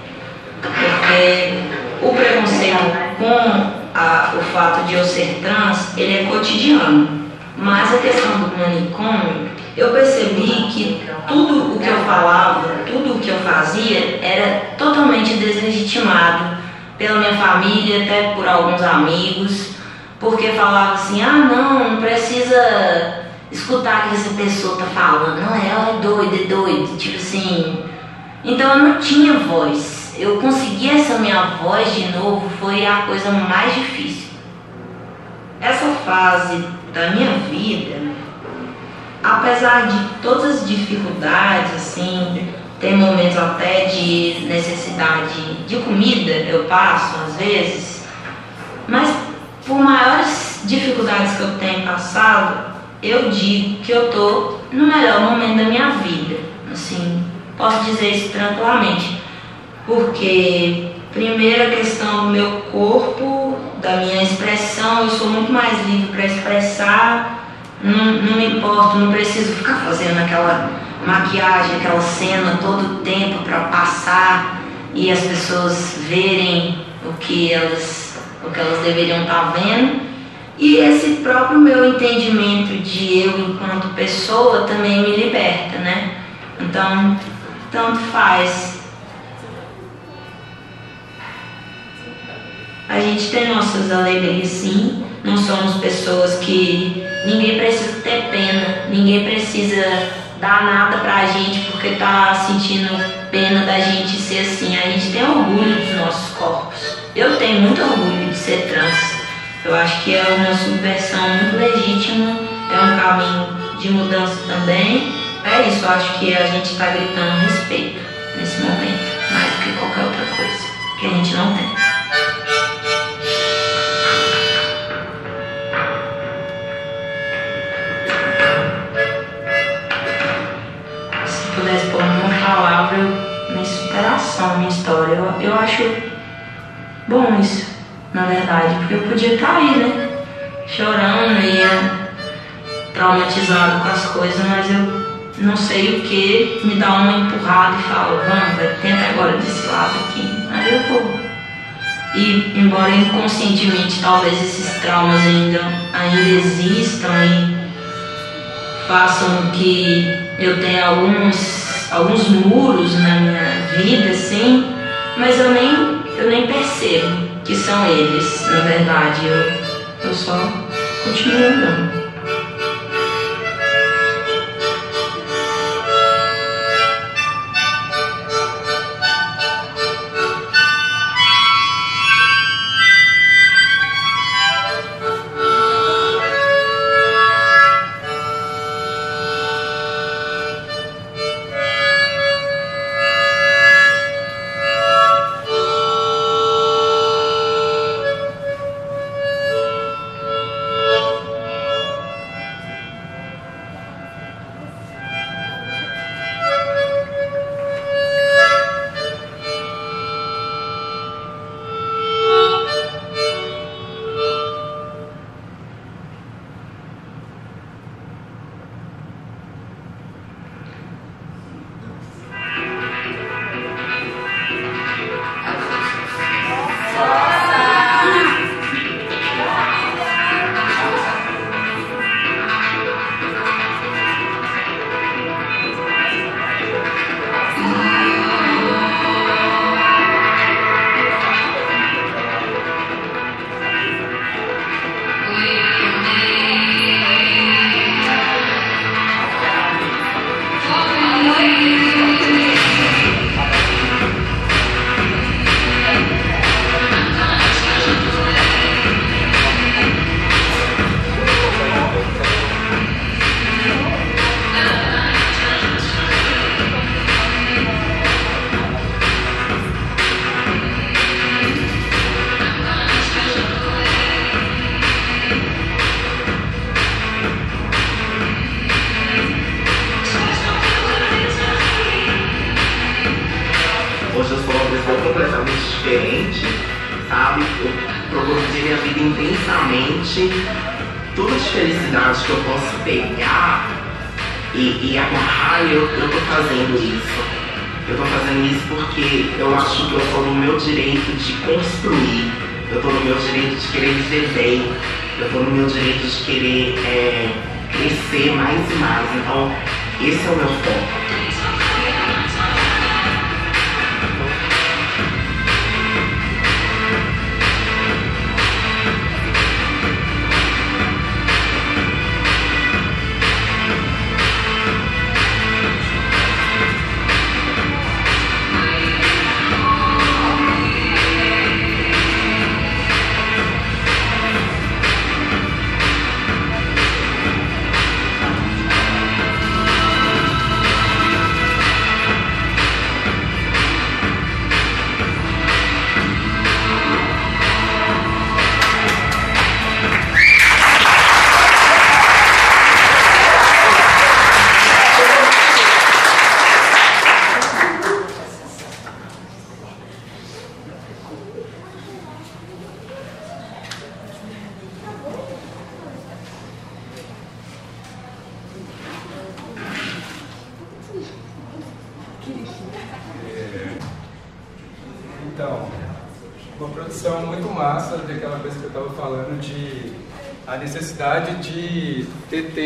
Porque o preconceito com a, o fato de eu ser trans, ele é cotidiano. Mas a questão do manicômio, eu percebi que tudo o que eu falava, tudo o que eu fazia era totalmente deslegitimado pela minha família, até por alguns amigos, porque falava assim, ah não, não precisa escutar o que essa pessoa tá falando, não, ela é doida, é doida, tipo assim. Então eu não tinha voz eu conseguir essa minha voz de novo foi a coisa mais difícil. Essa fase da minha vida, apesar de todas as dificuldades, assim, tem momentos até de necessidade de comida, eu passo às vezes, mas por maiores dificuldades que eu tenho passado, eu digo que eu tô no melhor momento da minha vida, assim, posso dizer isso tranquilamente porque primeiro a questão do meu corpo, da minha expressão, eu sou muito mais livre para expressar, não, não me importo, não preciso ficar fazendo aquela maquiagem, aquela cena todo o tempo para passar e as pessoas verem o que elas, o que elas deveriam estar tá vendo. E esse próprio meu entendimento de eu enquanto pessoa também me liberta, né? Então, tanto faz A gente tem nossas alegrias sim, não somos pessoas que ninguém precisa ter pena, ninguém precisa dar nada pra gente porque tá sentindo pena da gente ser assim. A gente tem orgulho dos nossos corpos. Eu tenho muito orgulho de ser trans. Eu acho que é uma subversão muito legítima, é um caminho de mudança também. É isso, eu acho que a gente está gritando respeito nesse momento, mais do que qualquer outra coisa, que a gente não tem. Palavra, minha superação, minha história. Eu, eu acho bom isso, na verdade, porque eu podia estar aí, né? Chorando e traumatizado com as coisas, mas eu não sei o que me dá uma empurrada e fala, vamos, tenta agora desse lado aqui. Aí eu vou. E embora inconscientemente talvez esses traumas ainda, ainda existam e façam que eu tenha alguns, alguns muros na minha vida, assim, mas eu nem, eu nem percebo que são eles, na verdade. Eu, eu só continuo andando.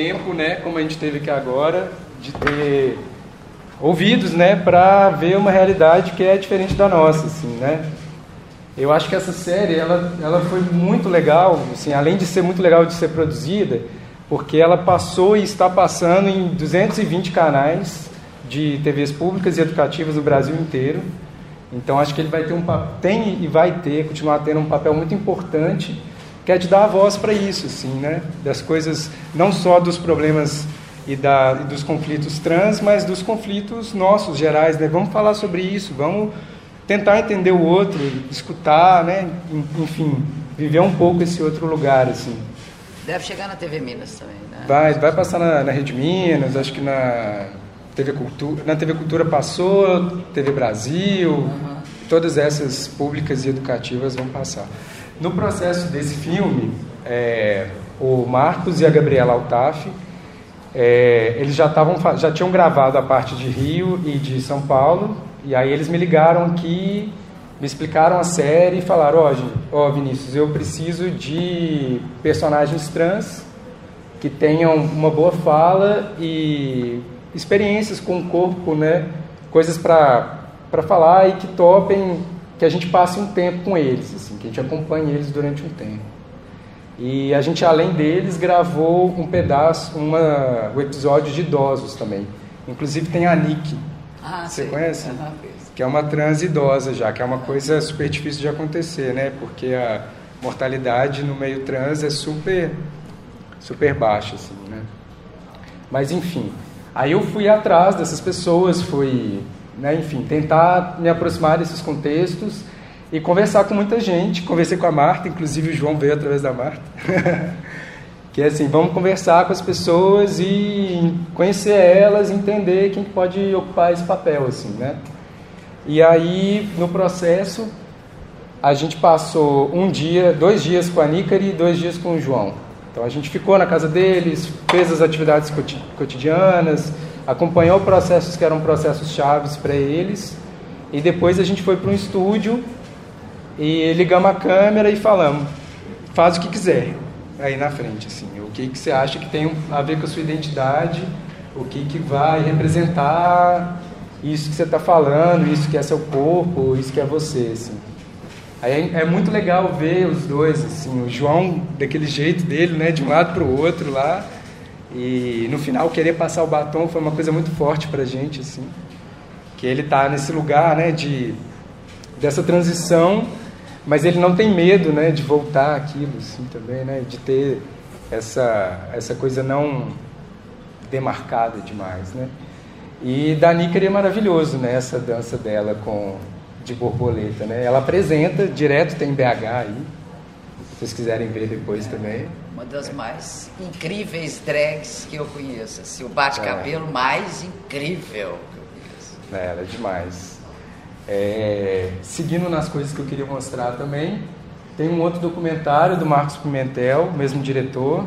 Tempo, né, como a gente teve aqui agora, de ter ouvidos, né, para ver uma realidade que é diferente da nossa, assim, né? Eu acho que essa série, ela, ela foi muito legal, assim, além de ser muito legal de ser produzida, porque ela passou e está passando em 220 canais de TVs públicas e educativas do Brasil inteiro. Então acho que ele vai ter um tem e vai ter, continuar tendo um papel muito importante, que é de dar a voz para isso, assim, né? Das coisas não só dos problemas e, da, e dos conflitos trans, mas dos conflitos nossos gerais, né? Vamos falar sobre isso, vamos tentar entender o outro, escutar, né? Enfim, viver um pouco esse outro lugar, assim. Deve chegar na TV Minas também, né? Vai, vai passar na, na Rede Minas, acho que na TV Cultura, na TV Cultura passou, TV Brasil, uhum. todas essas públicas e educativas vão passar. No processo desse filme, é, o Marcos e a Gabriela Altaf, é, eles já, tavam, já tinham gravado a parte de Rio e de São Paulo, e aí eles me ligaram aqui, me explicaram a série e falaram, ó oh, oh, Vinícius, eu preciso de personagens trans que tenham uma boa fala e experiências com o corpo, né? Coisas para falar e que topem, que a gente passe um tempo com eles, assim, que a gente acompanhe eles durante um tempo. E a gente, além deles, gravou um pedaço, uma, o episódio de idosos também. Inclusive tem a Nick. Ah, Você conhece? Uhum, que é uma trans idosa já, que é uma coisa super difícil de acontecer, né? Porque a mortalidade no meio trans é super, super baixa, assim, né? Mas enfim, Aí eu fui atrás dessas pessoas, fui, né, enfim, tentar me aproximar desses contextos e conversar com muita gente. Conversei com a Marta, inclusive o João veio através da Marta. que é assim, vamos conversar com as pessoas e conhecer elas, entender quem pode ocupar esse papel, assim, né? E aí, no processo, a gente passou um dia, dois dias com a Nícari e dois dias com o João. Então a gente ficou na casa deles, fez as atividades cotidianas, acompanhou processos que eram processos chaves para eles, e depois a gente foi para um estúdio e ligamos a câmera e falamos, faz o que quiser aí na frente, assim, o que, que você acha que tem a ver com a sua identidade, o que, que vai representar isso que você está falando, isso que é seu corpo, isso que é você, assim. Aí é, é muito legal ver os dois, assim, o João daquele jeito dele, né, de um lado para o outro lá, e no final querer passar o batom foi uma coisa muito forte para a gente, assim, que ele está nesse lugar, né, de dessa transição, mas ele não tem medo, né, de voltar aquilo, assim, também, né, de ter essa essa coisa não demarcada demais, né. E da Níquera é maravilhoso, né, essa dança dela com de borboleta, né? Ela apresenta direto, tem BH aí, vocês quiserem ver depois é, também. Uma das mais incríveis drags que eu conheço, assim, o bate-cabelo é. mais incrível que eu conheço. É, ela é demais. É, seguindo nas coisas que eu queria mostrar também, Tem um outro documentário do Marcos Pimentel, mesmo diretor,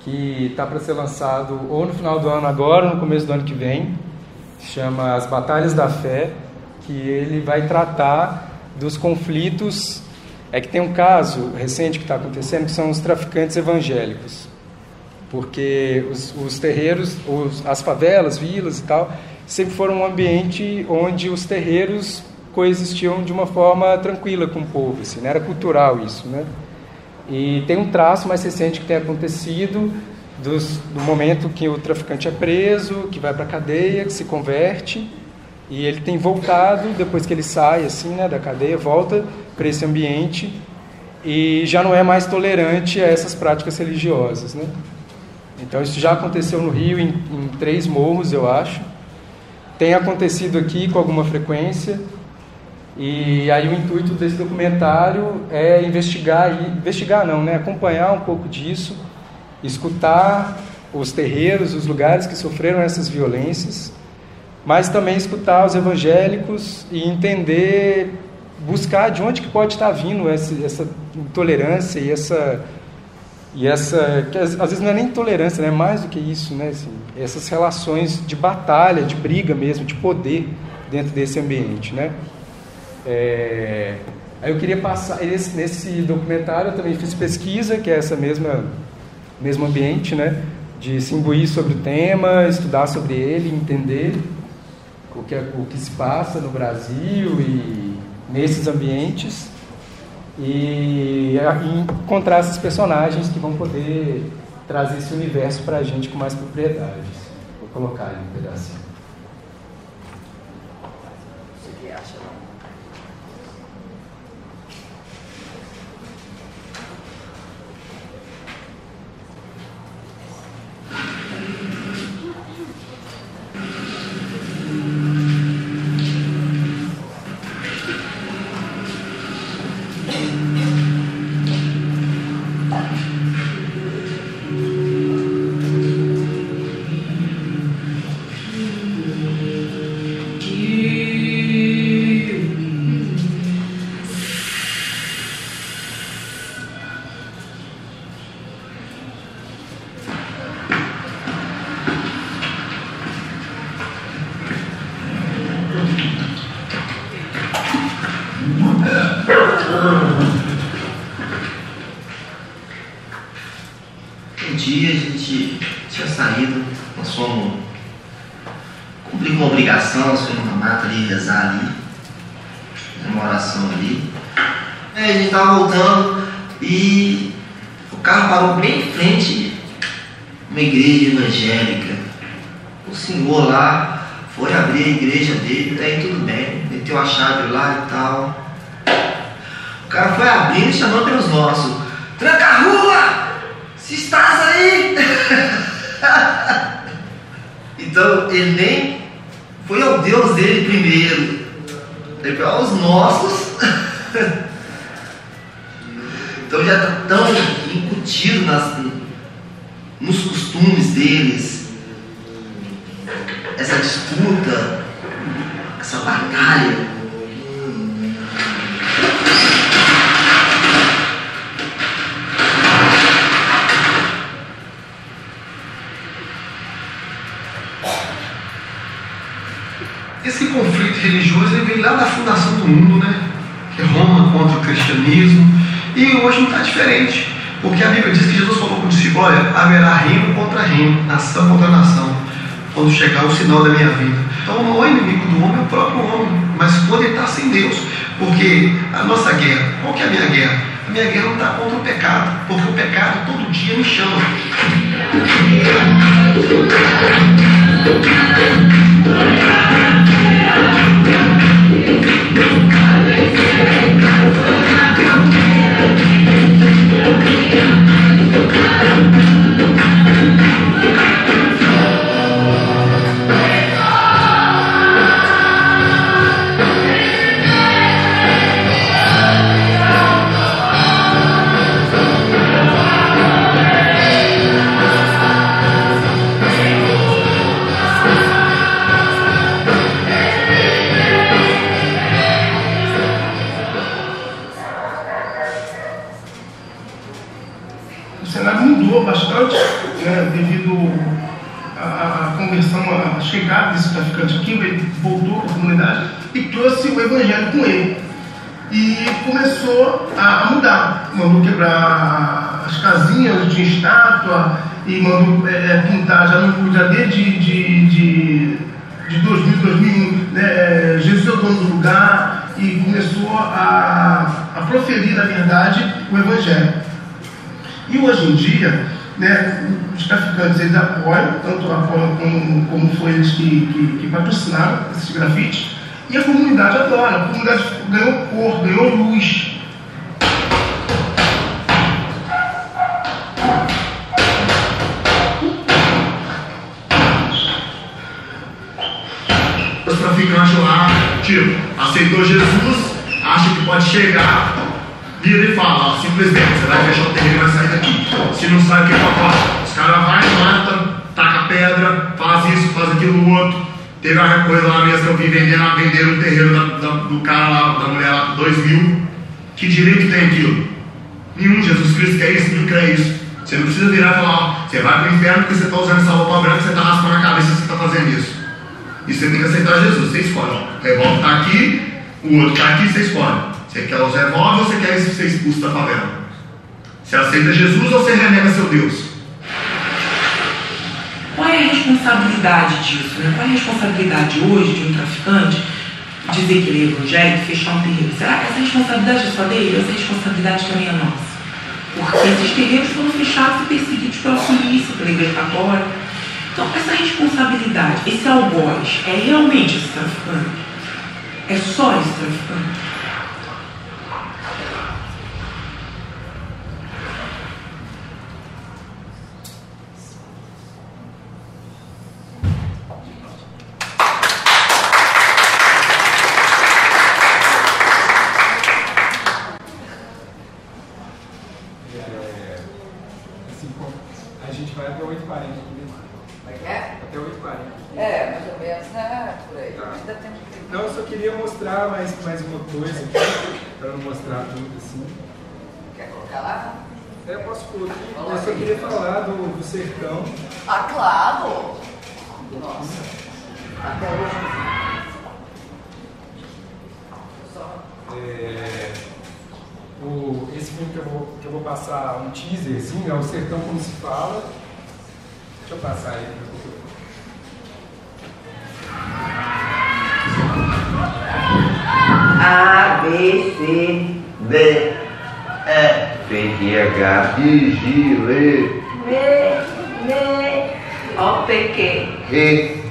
que está para ser lançado ou no final do ano agora, ou no começo do ano que vem. Chama As Batalhas da Fé, que ele vai tratar dos conflitos. É que tem um caso recente que está acontecendo que são os traficantes evangélicos, porque os, os terreiros, os, as favelas, vilas e tal, sempre foram um ambiente onde os terreiros coexistiam de uma forma tranquila com o povo, assim, né? era cultural isso, né? E tem um traço mais recente que tem acontecido dos, do momento que o traficante é preso, que vai para a cadeia, que se converte e ele tem voltado depois que ele sai assim, né, da cadeia, volta para esse ambiente e já não é mais tolerante a essas práticas religiosas, né? Então isso já aconteceu no Rio em, em três morros, eu acho. Tem acontecido aqui com alguma frequência. E aí o intuito desse documentário é investigar, investigar não, né? acompanhar um pouco disso, escutar os terreiros, os lugares que sofreram essas violências, mas também escutar os evangélicos e entender, buscar de onde que pode estar vindo essa, essa intolerância e essa e essa que às, vezes não é nem intolerância, né? Mais do que isso, né? Assim, essas relações de batalha, de briga mesmo, de poder dentro desse ambiente, né? É, aí eu queria passar esse, nesse documentário eu também fiz pesquisa, que é essa mesma mesmo ambiente, né? De se imbuir sobre o tema, estudar sobre ele, entender o que, é, o que se passa no Brasil e nesses ambientes e, encontrar esses personagens que vão poder trazer esse universo para a gente com mais propriedade. Vou colocar ali um pedacinho. cumprir uma obrigação, se foi numa mata ali, rezar ali, né, uma oração ali. Aí a gente estava voltando e o carro parou bem em frente uma igreja evangélica. O senhor lá foi abrir a igreja dele, aí tudo bem, meteu a chave lá e tal. O cara foi abrindo e chamando pelos nossos. Tranca a rua! Se estás aí! então ele nem foi ao Deus dele primeiro, depois aos nossos. então já está tão incutido nas, nos costumes deles essa disputa, essa batalha. da fundação do mundo, né? Que é Roma contra o cristianismo. E hoje não está diferente, porque a Bíblia diz que Jesus falou com o discípulo: olha, haverá reino contra reino, nação contra nação, quando chegar o sinal da minha vida. Então o é inimigo do homem, é o próprio homem, mas quando ele está sem Deus, porque a nossa guerra, qual que é a minha guerra? A minha guerra não está contra o pecado, porque o pecado todo dia me chama. Yeah. Começou a mudar, mandou quebrar as casinhas de estátua e mandou é, pintar, já não cuida desde de, de, de 2000, 2001, né, Jesus é o dono do lugar e começou a, a proferir, na verdade, o evangelho. E hoje em dia, né, os traficantes eles apoiam, tanto apoiam como, como foi eles que, que, que patrocinaram esses grafites, e a comunidade adora, a comunidade ganhou cor, ganhou luz. Os traficantes lá, tipo, aceitou Jesus, acha que pode chegar, vira e fala, simplesmente, você vai fechar o terreno e vai sair daqui. Se não sai, o que faço? Os caras vão, matam, taca pedra, faz isso, faz aquilo outro. Teve uma coisa lá mesmo que eu vi vendendo, vendendo o terreno da, da, do cara lá, da mulher lá, por dois mil. Que direito tem aquilo? Nenhum, Jesus Cristo quer isso, não quer isso. Você não precisa virar e falar, você vai para o inferno porque você está usando essa roupa branca, você está raspando a cabeça você está fazendo isso. E você tem que aceitar Jesus, você escolhe. Ó, o revólver está aqui, o outro está aqui, você escolhe. Você quer os revólveres ou você quer ser expulso da favela? Você aceita Jesus ou você renega seu Deus? Qual é a responsabilidade disso? Né? Qual é a responsabilidade hoje de um traficante dizer que ele é evangélico fechar um terreno? Será que essa responsabilidade é só dele? Essa responsabilidade também é nossa? Porque esses terrenos foram fechados e perseguidos pela polícia, pela igreja. Então, essa responsabilidade, esse algoz, é realmente esse traficante? É só esse traficante? A gente vai até 8h40 aqui. Como é que é? Até 8h40. É, mais ou menos, né? Por aí. Tá. Ainda tem um Não, eu só queria mostrar mais, mais uma coisa aqui, para não mostrar tudo assim. Quer colocar lá? É, eu posso pôr aqui. Eu só queria falar do, do sertão. Claro! Nossa. Até hoje. É, o, esse filme que eu, vou, que eu vou passar um teaserzinho é o Sertão Como Se Fala. Deixa eu passar aí. A, B, C, D, E, F, G, H, I, G, L, V, O, P, Q. E,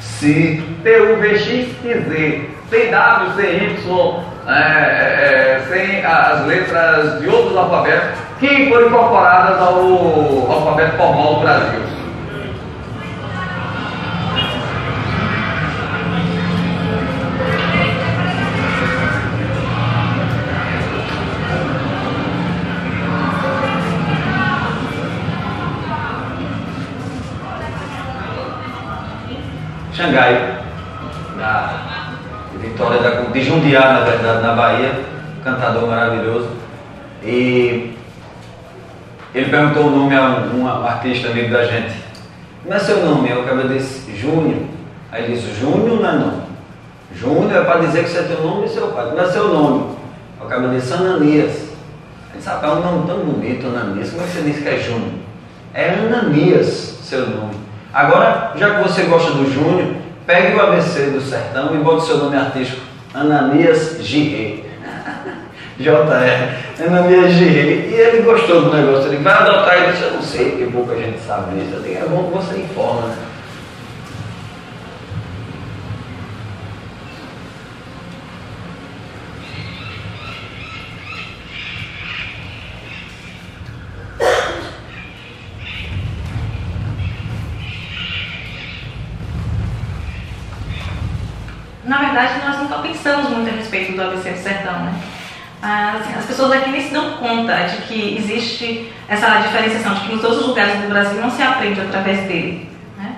C, T, U, V, X e Z. Tem W, C, Y, é, é, é, sem as letras de outros alfabetos que foram incorporadas ao alfabeto formal do Brasil. De Jundiá, na verdade, na Bahia, cantador maravilhoso. E ele perguntou o nome a um, um artista amigo da gente. Como é seu nome? Eu acabei disse, Júnior. Aí ele disse, Júnior não é não. Júnior é para dizer que você tem o nome do seu pai. Como é seu nome? Eu acabei disse, Ananias. Ele rapaz, é um nome tão bonito, Ananias. Como é que você disse que é Júnior? É Ananias, seu nome. Agora, já que você gosta do Júnior, pegue o ABC do sertão e bote seu nome artístico, Ananias Girre. J.R. Ananias Girre. E ele gostou do negócio. Ele vai adotar e disse, eu não sei, porque pouca gente sabe disso. Eu digo, é bom que você informa, né? Na verdade, nós nunca pensamos do ABC do Sertão, né? Assim, as pessoas aqui nem se dão conta de que existe essa diferenciação, de que nos outros lugares do Brasil não se aprende através dele, né?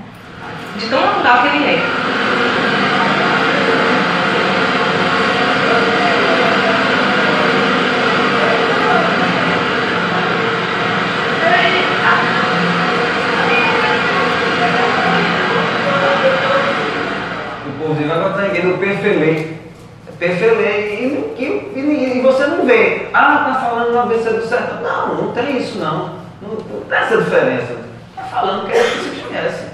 De tão natural que ele é. do perfelei. Perfelei e, e, e, e, você não vê. Ah, tá falando no ABC do sertão. Não, não tem isso não. Não, tem essa diferença. Tá falando que é isso que você conhece.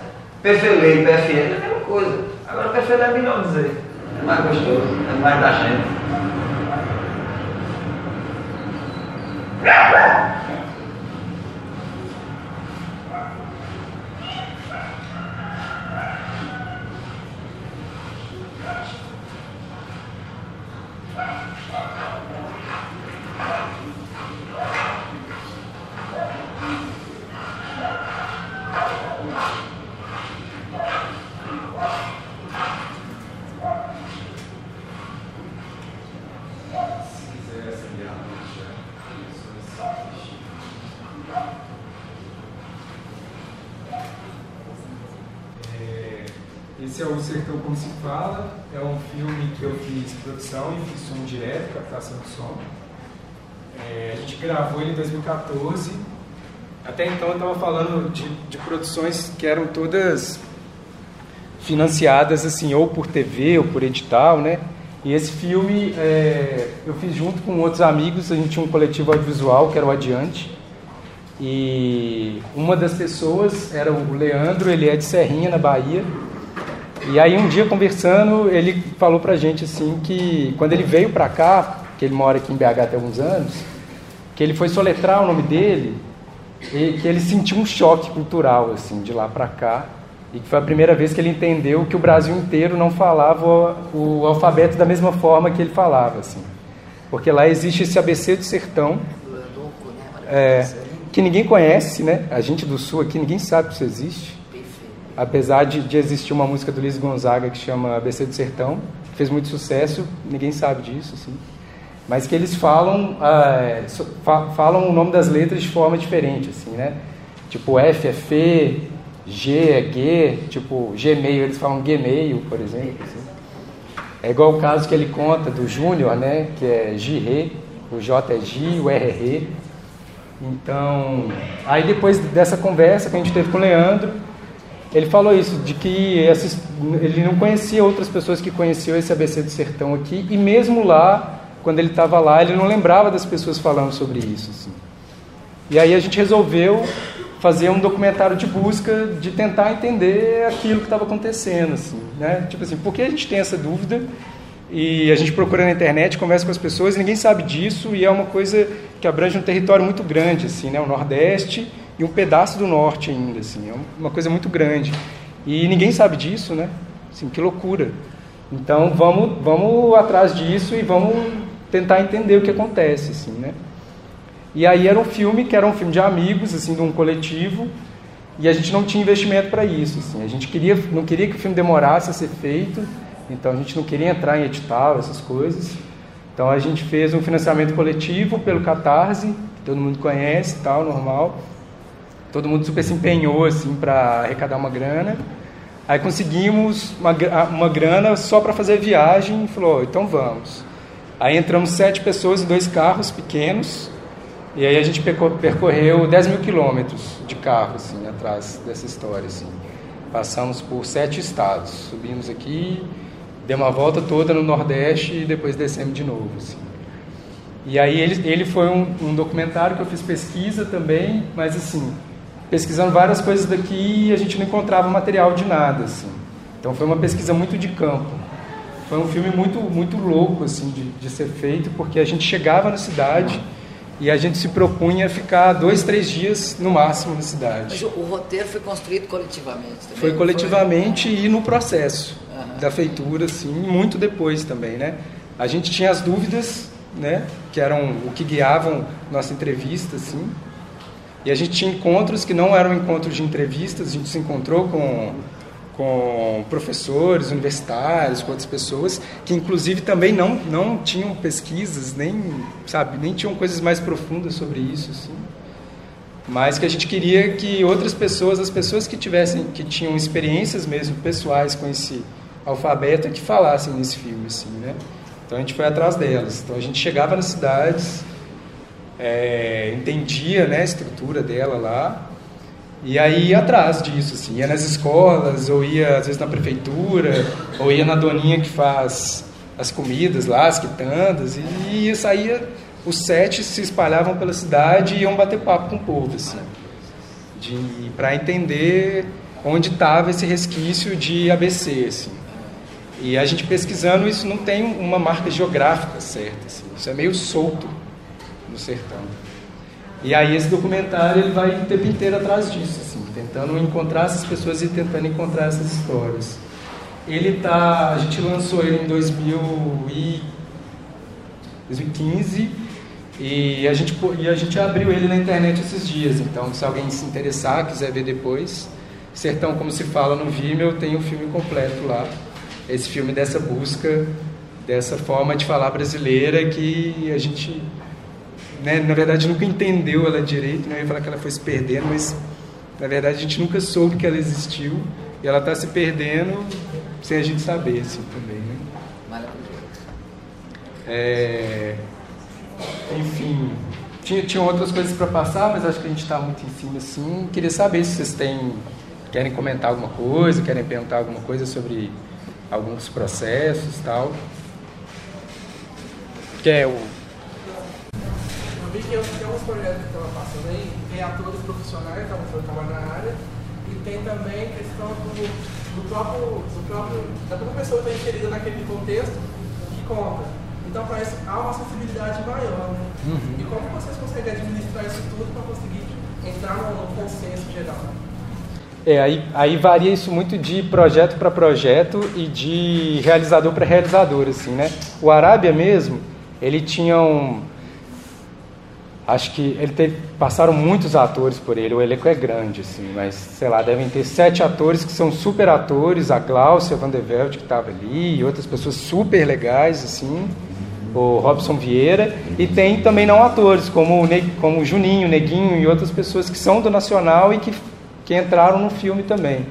Perfelei e PFL é a mesma coisa. Agora perfelei é melhor dizer. É mais gostoso, é mais da gente. Esse é o Sertão Como Se Fala, é um filme que eu fiz produção e fiz som direto, captação de som. É, a gente gravou ele em 2014. Até então eu estava falando de, de produções que eram todas financiadas assim ou por TV ou por edital, né? E esse filme é, eu fiz junto com outros amigos, a gente tinha um coletivo audiovisual que era o Adiante. E uma das pessoas era o Leandro, ele é de Serrinha, na Bahia. E aí um dia conversando, ele falou pra gente assim que quando ele veio pra cá, que ele mora aqui em BH até alguns anos, que ele foi soletrar o nome dele e que ele sentiu um choque cultural assim de lá pra cá e que foi a primeira vez que ele entendeu que o Brasil inteiro não falava o alfabeto da mesma forma que ele falava assim, porque lá existe esse ABC do sertão é, que ninguém conhece, né? A gente do sul aqui ninguém sabe que isso existe apesar de, de, existir uma música do Luiz Gonzaga que chama ABC do Sertão, que fez muito sucesso, ninguém sabe disso, assim. Mas que eles falam, ah, falam o nome das letras de forma diferente, assim, né? Tipo, F é Fê, G é G, tipo, Gmail, eles falam Gmail, por exemplo. Assim. É igual o caso que ele conta do Júnior, né? Que é G-Rê, o J é G, o R é Rê. Então, aí depois dessa conversa que a gente teve com o Leandro, ele falou isso, de que ele não conhecia outras pessoas que conheciam esse ABC do Sertão aqui, e mesmo lá, quando ele estava lá, ele não lembrava das pessoas falando sobre isso. Assim. E aí a gente resolveu fazer um documentário de busca, de tentar entender aquilo que estava acontecendo. Assim, né? Tipo assim, por que a gente tem essa dúvida? E a gente procura na internet, conversa com as pessoas, ninguém sabe disso, e é uma coisa que abrange um território muito grande, assim, né? o Nordeste e um pedaço do norte ainda, assim, é uma coisa muito grande. E ninguém sabe disso, né? Assim, que loucura. Então vamos, vamos atrás disso e vamos tentar entender o que acontece, assim, né? E aí era um filme que era um filme de amigos, assim, de um coletivo, e a gente não tinha investimento para isso, assim. A gente queria, não queria que o filme demorasse a ser feito, então a gente não queria entrar em edital, essas coisas. Então a gente fez um financiamento coletivo pelo Catarse, que todo mundo conhece, tal, normal. Todo mundo super se empenhou assim para arrecadar uma grana. Aí conseguimos uma, uma grana só para fazer viagem e falou, então vamos. Aí entramos sete pessoas em dois carros pequenos e aí a gente percorreu 10 mil quilômetros de carro assim, atrás dessa história. Assim. Passamos por sete estados, subimos aqui, demos uma volta toda no Nordeste e depois descemos de novo. Assim. E aí ele, ele foi um, um documentário que eu fiz pesquisa também, mas assim, pesquisando várias coisas daqui e a gente não encontrava material de nada, assim. Então foi uma pesquisa muito de campo. Foi um filme muito muito louco assim de, de ser feito, porque a gente chegava na cidade e a gente se propunha ficar dois, três dias no máximo na cidade. Mas o, o roteiro foi construído coletivamente também? Foi coletivamente foi... e no processo uhum. da feitura, assim, muito depois também, né? A gente tinha as dúvidas, né? Que eram o que guiavam nossa entrevista, assim. E a gente tinha encontros que não eram encontros de entrevistas, a gente se encontrou com, com professores universitários, com outras pessoas, que inclusive também não, não tinham pesquisas, nem, sabe, nem tinham coisas mais profundas sobre isso, assim. Mas que a gente queria que outras pessoas, as pessoas que tivessem, que tinham experiências mesmo pessoais com esse alfabeto, que falassem nesse filme, assim, né? Então a gente foi atrás delas. Então a gente chegava nas cidades, é, entendia né, a estrutura dela lá E aí ia atrás disso, assim, ia nas escolas, ou ia às vezes na prefeitura, ou ia na doninha que faz as comidas lá, as quitandas, e saía, os sete se espalhavam pela cidade e iam bater papo com o povo, assim, para entender onde estava esse resquício de ABC, assim. E a gente pesquisando isso não tem uma marca geográfica certa, assim, isso é meio solto no sertão. E aí esse documentário ele vai o tempo inteiro atrás disso, assim, tentando encontrar essas pessoas e tentando encontrar essas histórias. Ele tá, a gente lançou ele em 2015 e a gente e a gente abriu ele na internet esses dias. Então, se alguém se interessar, quiser ver depois, Sertão como se fala no Vimeo, tem o filme completo lá. Esse filme dessa busca dessa forma de falar brasileira que a gente né, na verdade nunca entendeu ela direito, né? eu ia falar que ela foi se perdendo, mas na verdade a gente nunca soube que ela existiu e ela está se perdendo sem a gente saber assim também. Né? É, enfim, tinha, tinha outras coisas para passar, mas acho que a gente está muito em cima assim. Queria saber se vocês têm, querem comentar alguma coisa, querem perguntar alguma coisa sobre alguns processos tal. Que é o que tem alguns projetos que estavam passando aí, tem atores profissionais que estavam trabalhando na área, e tem também questão do, do próprio, do próprio, da própria pessoa que está inserida naquele contexto que conta. Então parece há uma sensibilidade maior, né? Uhum. E como vocês conseguem administrar isso tudo para conseguir entrar no, no consenso geral? É, aí, aí varia isso muito de projeto para projeto e de realizador para realizador, assim, né? O Arábia mesmo, ele tinha um, acho que ele teve, passaram muitos atores por ele, o elenco é grande, assim, mas sei lá, devem ter sete atores que são super atores, a Glaucia Van der Velde que estava ali, e outras pessoas super legais, assim, o Robson Vieira, e tem também não atores, como o, ne como o Juninho, Neguinho e outras pessoas que são do Nacional e que, que entraram no filme também.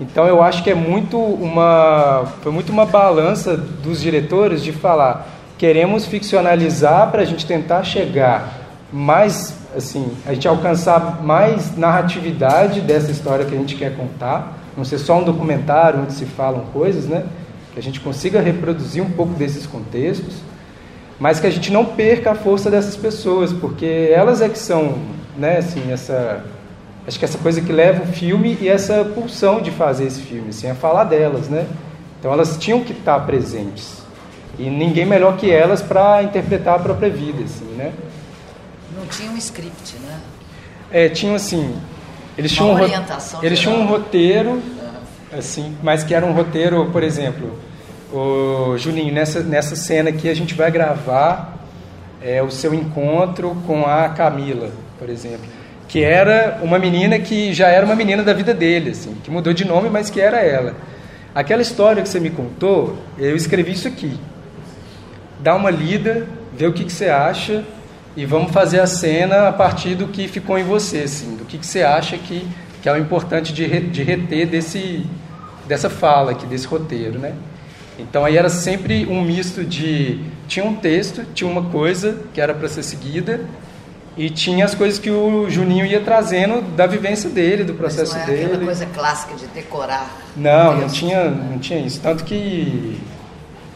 Então eu acho que é muito uma foi muito uma balança dos diretores de falar queremos ficcionalizar para a gente tentar chegar mais, assim, a gente alcançar mais narratividade dessa história que a gente quer contar, não ser só um documentário onde se falam coisas, né? Que a gente consiga reproduzir um pouco desses contextos, mas que a gente não perca a força dessas pessoas, porque elas é que são, né, assim, essa acho que essa coisa que leva o filme e essa pulsão de fazer esse filme, assim, é falar delas, né? Então elas tinham que estar presentes. E ninguém melhor que elas para interpretar a própria vida, assim, né? Não tinha um script, né? É, tinham assim, eles tinham um, eles tinham um roteiro, assim, mas que era um roteiro, por exemplo, o Juninho, nessa, nessa cena aqui a gente vai gravar é, o seu encontro com a Camila, por exemplo, que era uma menina que já era uma menina da vida dele, assim, que mudou de nome, mas que era ela. Aquela história que você me contou, eu escrevi isso aqui. Dá uma lida, vê o que, que você acha e vamos fazer a cena a partir do que ficou em você, assim, do que, que você acha que, que é o importante de, re, de reter desse, dessa fala aqui, desse roteiro, né? Então aí era sempre um misto de tinha um texto, tinha uma coisa que era para ser seguida e tinha as coisas que o Juninho ia trazendo da vivência dele, do processo Mas não é dele. Aquela coisa clássica de decorar. Não, não tinha, não tinha isso, tanto que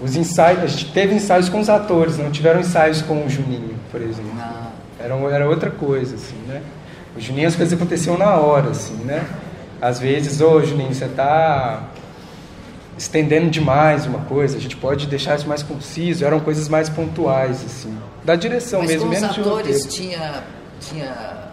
os ensaios, a gente teve ensaios com os atores, não tiveram ensaios com o Juninho, por exemplo. Não. Era, era outra coisa, assim, né? O Juninho as coisas aconteciam na hora, assim, né? Às vezes, ô oh, Juninho, você está estendendo demais uma coisa, a gente pode deixar isso mais conciso, eram coisas mais pontuais, assim. Da direção Mas mesmo, com menos os atores tinha, tinha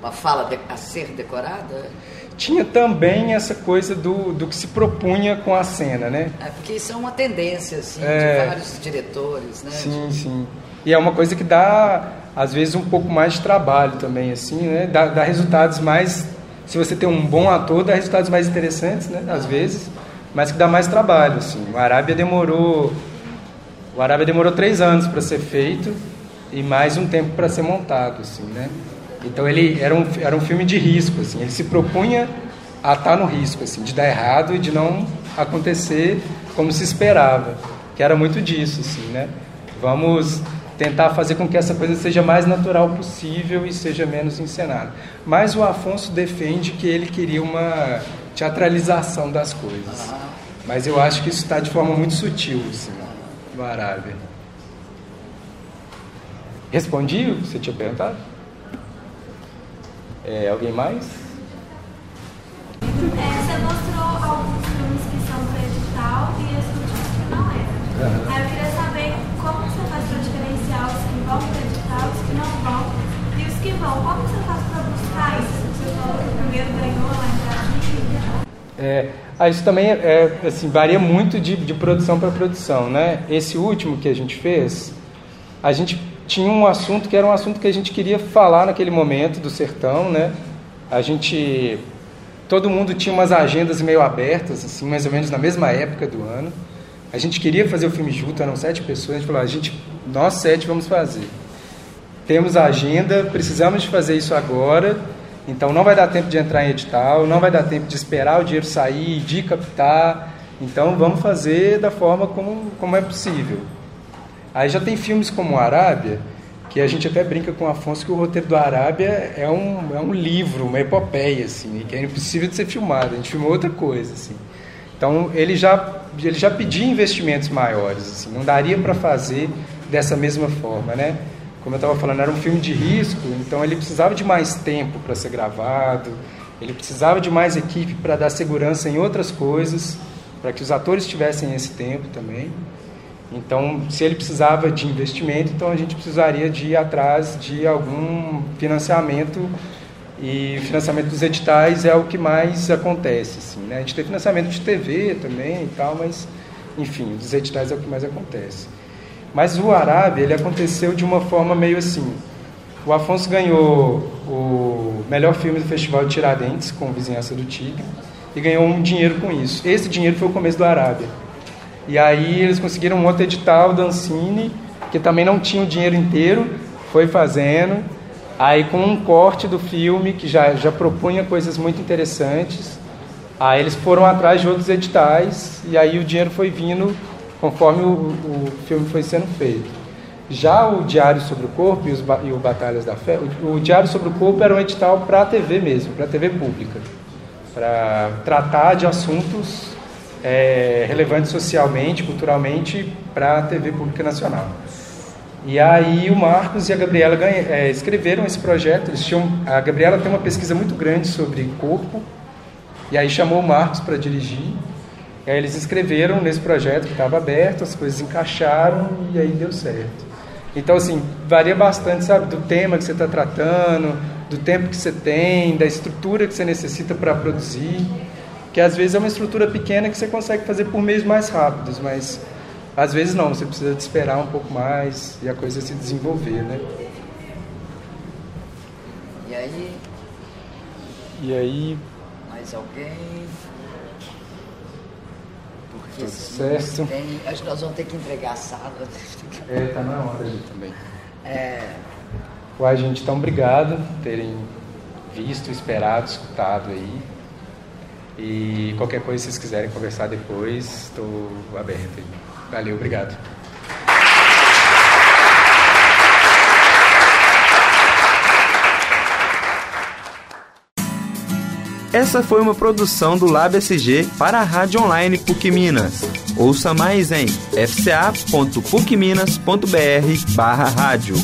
uma fala de, a ser decorada? Tinha também essa coisa do, do que se propunha com a cena, né? É, porque isso é uma tendência, assim, é, de vários diretores, né? Sim, sim. E é uma coisa que dá, às vezes, um pouco mais de trabalho também, assim, né? Dá, dá resultados mais... Se você tem um bom ator, dá resultados mais interessantes, né? Às vezes, mas que dá mais trabalho, assim. O Arábia demorou... O Arábia demorou três anos para ser feito e mais um tempo para ser montado, assim, né? Então ele era um, era um filme de risco, assim. Ele se propunha a estar no risco, assim, de dar errado e de não acontecer como se esperava, que era muito disso, assim, né? Vamos tentar fazer com que essa coisa seja mais natural possível e seja menos encenada. Mas o Afonso defende que ele queria uma teatralização das coisas. Mas eu acho que isso está de forma muito sutil, assim, no Arábia. Respondi o que você tinha perguntado? É, alguém mais? É, você mostrou alguns filmes que são para edital e os últimos que não é. Uhum. Aí eu queria saber como você faz para diferenciar os que vão para edital, os que não vão. E os que vão, como você faz para buscar isso? Você falou que o primeiro ganhou lá em Brasília. É, ah, isso também é, assim, varia muito de, de produção para produção, né? Esse último que a gente fez, a gente tinha um assunto que era um assunto que a gente queria falar naquele momento do sertão, né? A gente, todo mundo tinha umas agendas meio abertas, assim, mais ou menos na mesma época do ano. A gente queria fazer o filme junto, eram sete pessoas. A gente falou, a gente, nós sete vamos fazer. Temos a agenda, precisamos de fazer isso agora. Então não vai dar tempo de entrar em edital, não vai dar tempo de esperar o dinheiro sair, de captar. Então vamos fazer da forma como, como é possível. Aí já tem filmes como Arábia, que a gente até brinca com o Afonso que o roteiro do Arábia é um, é um livro, uma epopeia, assim, que é impossível de ser filmado. A gente filmou outra coisa, assim. Então ele já, ele já pedia investimentos maiores, assim, não daria para fazer dessa mesma forma, né? Como eu estava falando, era um filme de risco, então ele precisava de mais tempo para ser gravado, ele precisava de mais equipe para dar segurança em outras coisas, para que os atores tivessem esse tempo também. Então, se ele precisava de investimento, então a gente precisaria de ir atrás de algum financiamento e financiamento dos editais é o que mais acontece. Assim, né? A gente tem financiamento de TV também e tal, mas, enfim, dos editais é o que mais acontece. Mas o Arábia, ele aconteceu de uma forma meio assim. O Afonso ganhou o melhor filme do Festival de Tiradentes, com Vizinhança do Tigre, e ganhou um dinheiro com isso. Esse dinheiro foi o começo do Arábia. E aí eles conseguiram um outro edital da Ancine, que também não tinha o dinheiro inteiro, foi fazendo. Aí com um corte do filme, que já, já propunha coisas muito interessantes, aí eles foram atrás de outros editais, e aí o dinheiro foi vindo conforme o, o filme foi sendo feito. Já o Diário sobre o Corpo e, os, e o Batalhas da Fé, o, o Diário sobre o Corpo era um edital para a TV mesmo, para a TV pública, para tratar de assuntos é, relevantes socialmente, culturalmente, para a TV pública nacional. E aí o Marcos e a Gabriela ganha, é, escreveram esse projeto. Eles tinham, a Gabriela tem uma pesquisa muito grande sobre corpo, e aí chamou o Marcos para dirigir. E aí eles escreveram nesse projeto que estava aberto, as coisas encaixaram e aí deu certo. Então, assim, varia bastante, sabe, do tema que você está tratando, do tempo que você tem, da estrutura que você necessita para produzir. Que às vezes é uma estrutura pequena que você consegue fazer por meios mais rápidos, mas às vezes não, você precisa de esperar um pouco mais e a coisa se desenvolver, né? E aí? E aí? Mais alguém? Porque Tudo certo. Tem, acho que nós vamos ter que entregar a sala. É, tá na hora ali também. É, Uai, gente, então obrigado por terem visto, esperado, escutado aí. E qualquer coisa, se vocês quiserem conversar depois, estou aberto. Valeu, obrigado. Essa foi uma produção do Lab SG para a Rádio Online PUC Minas. Ouça mais em fca.pucminas.br barra rádio.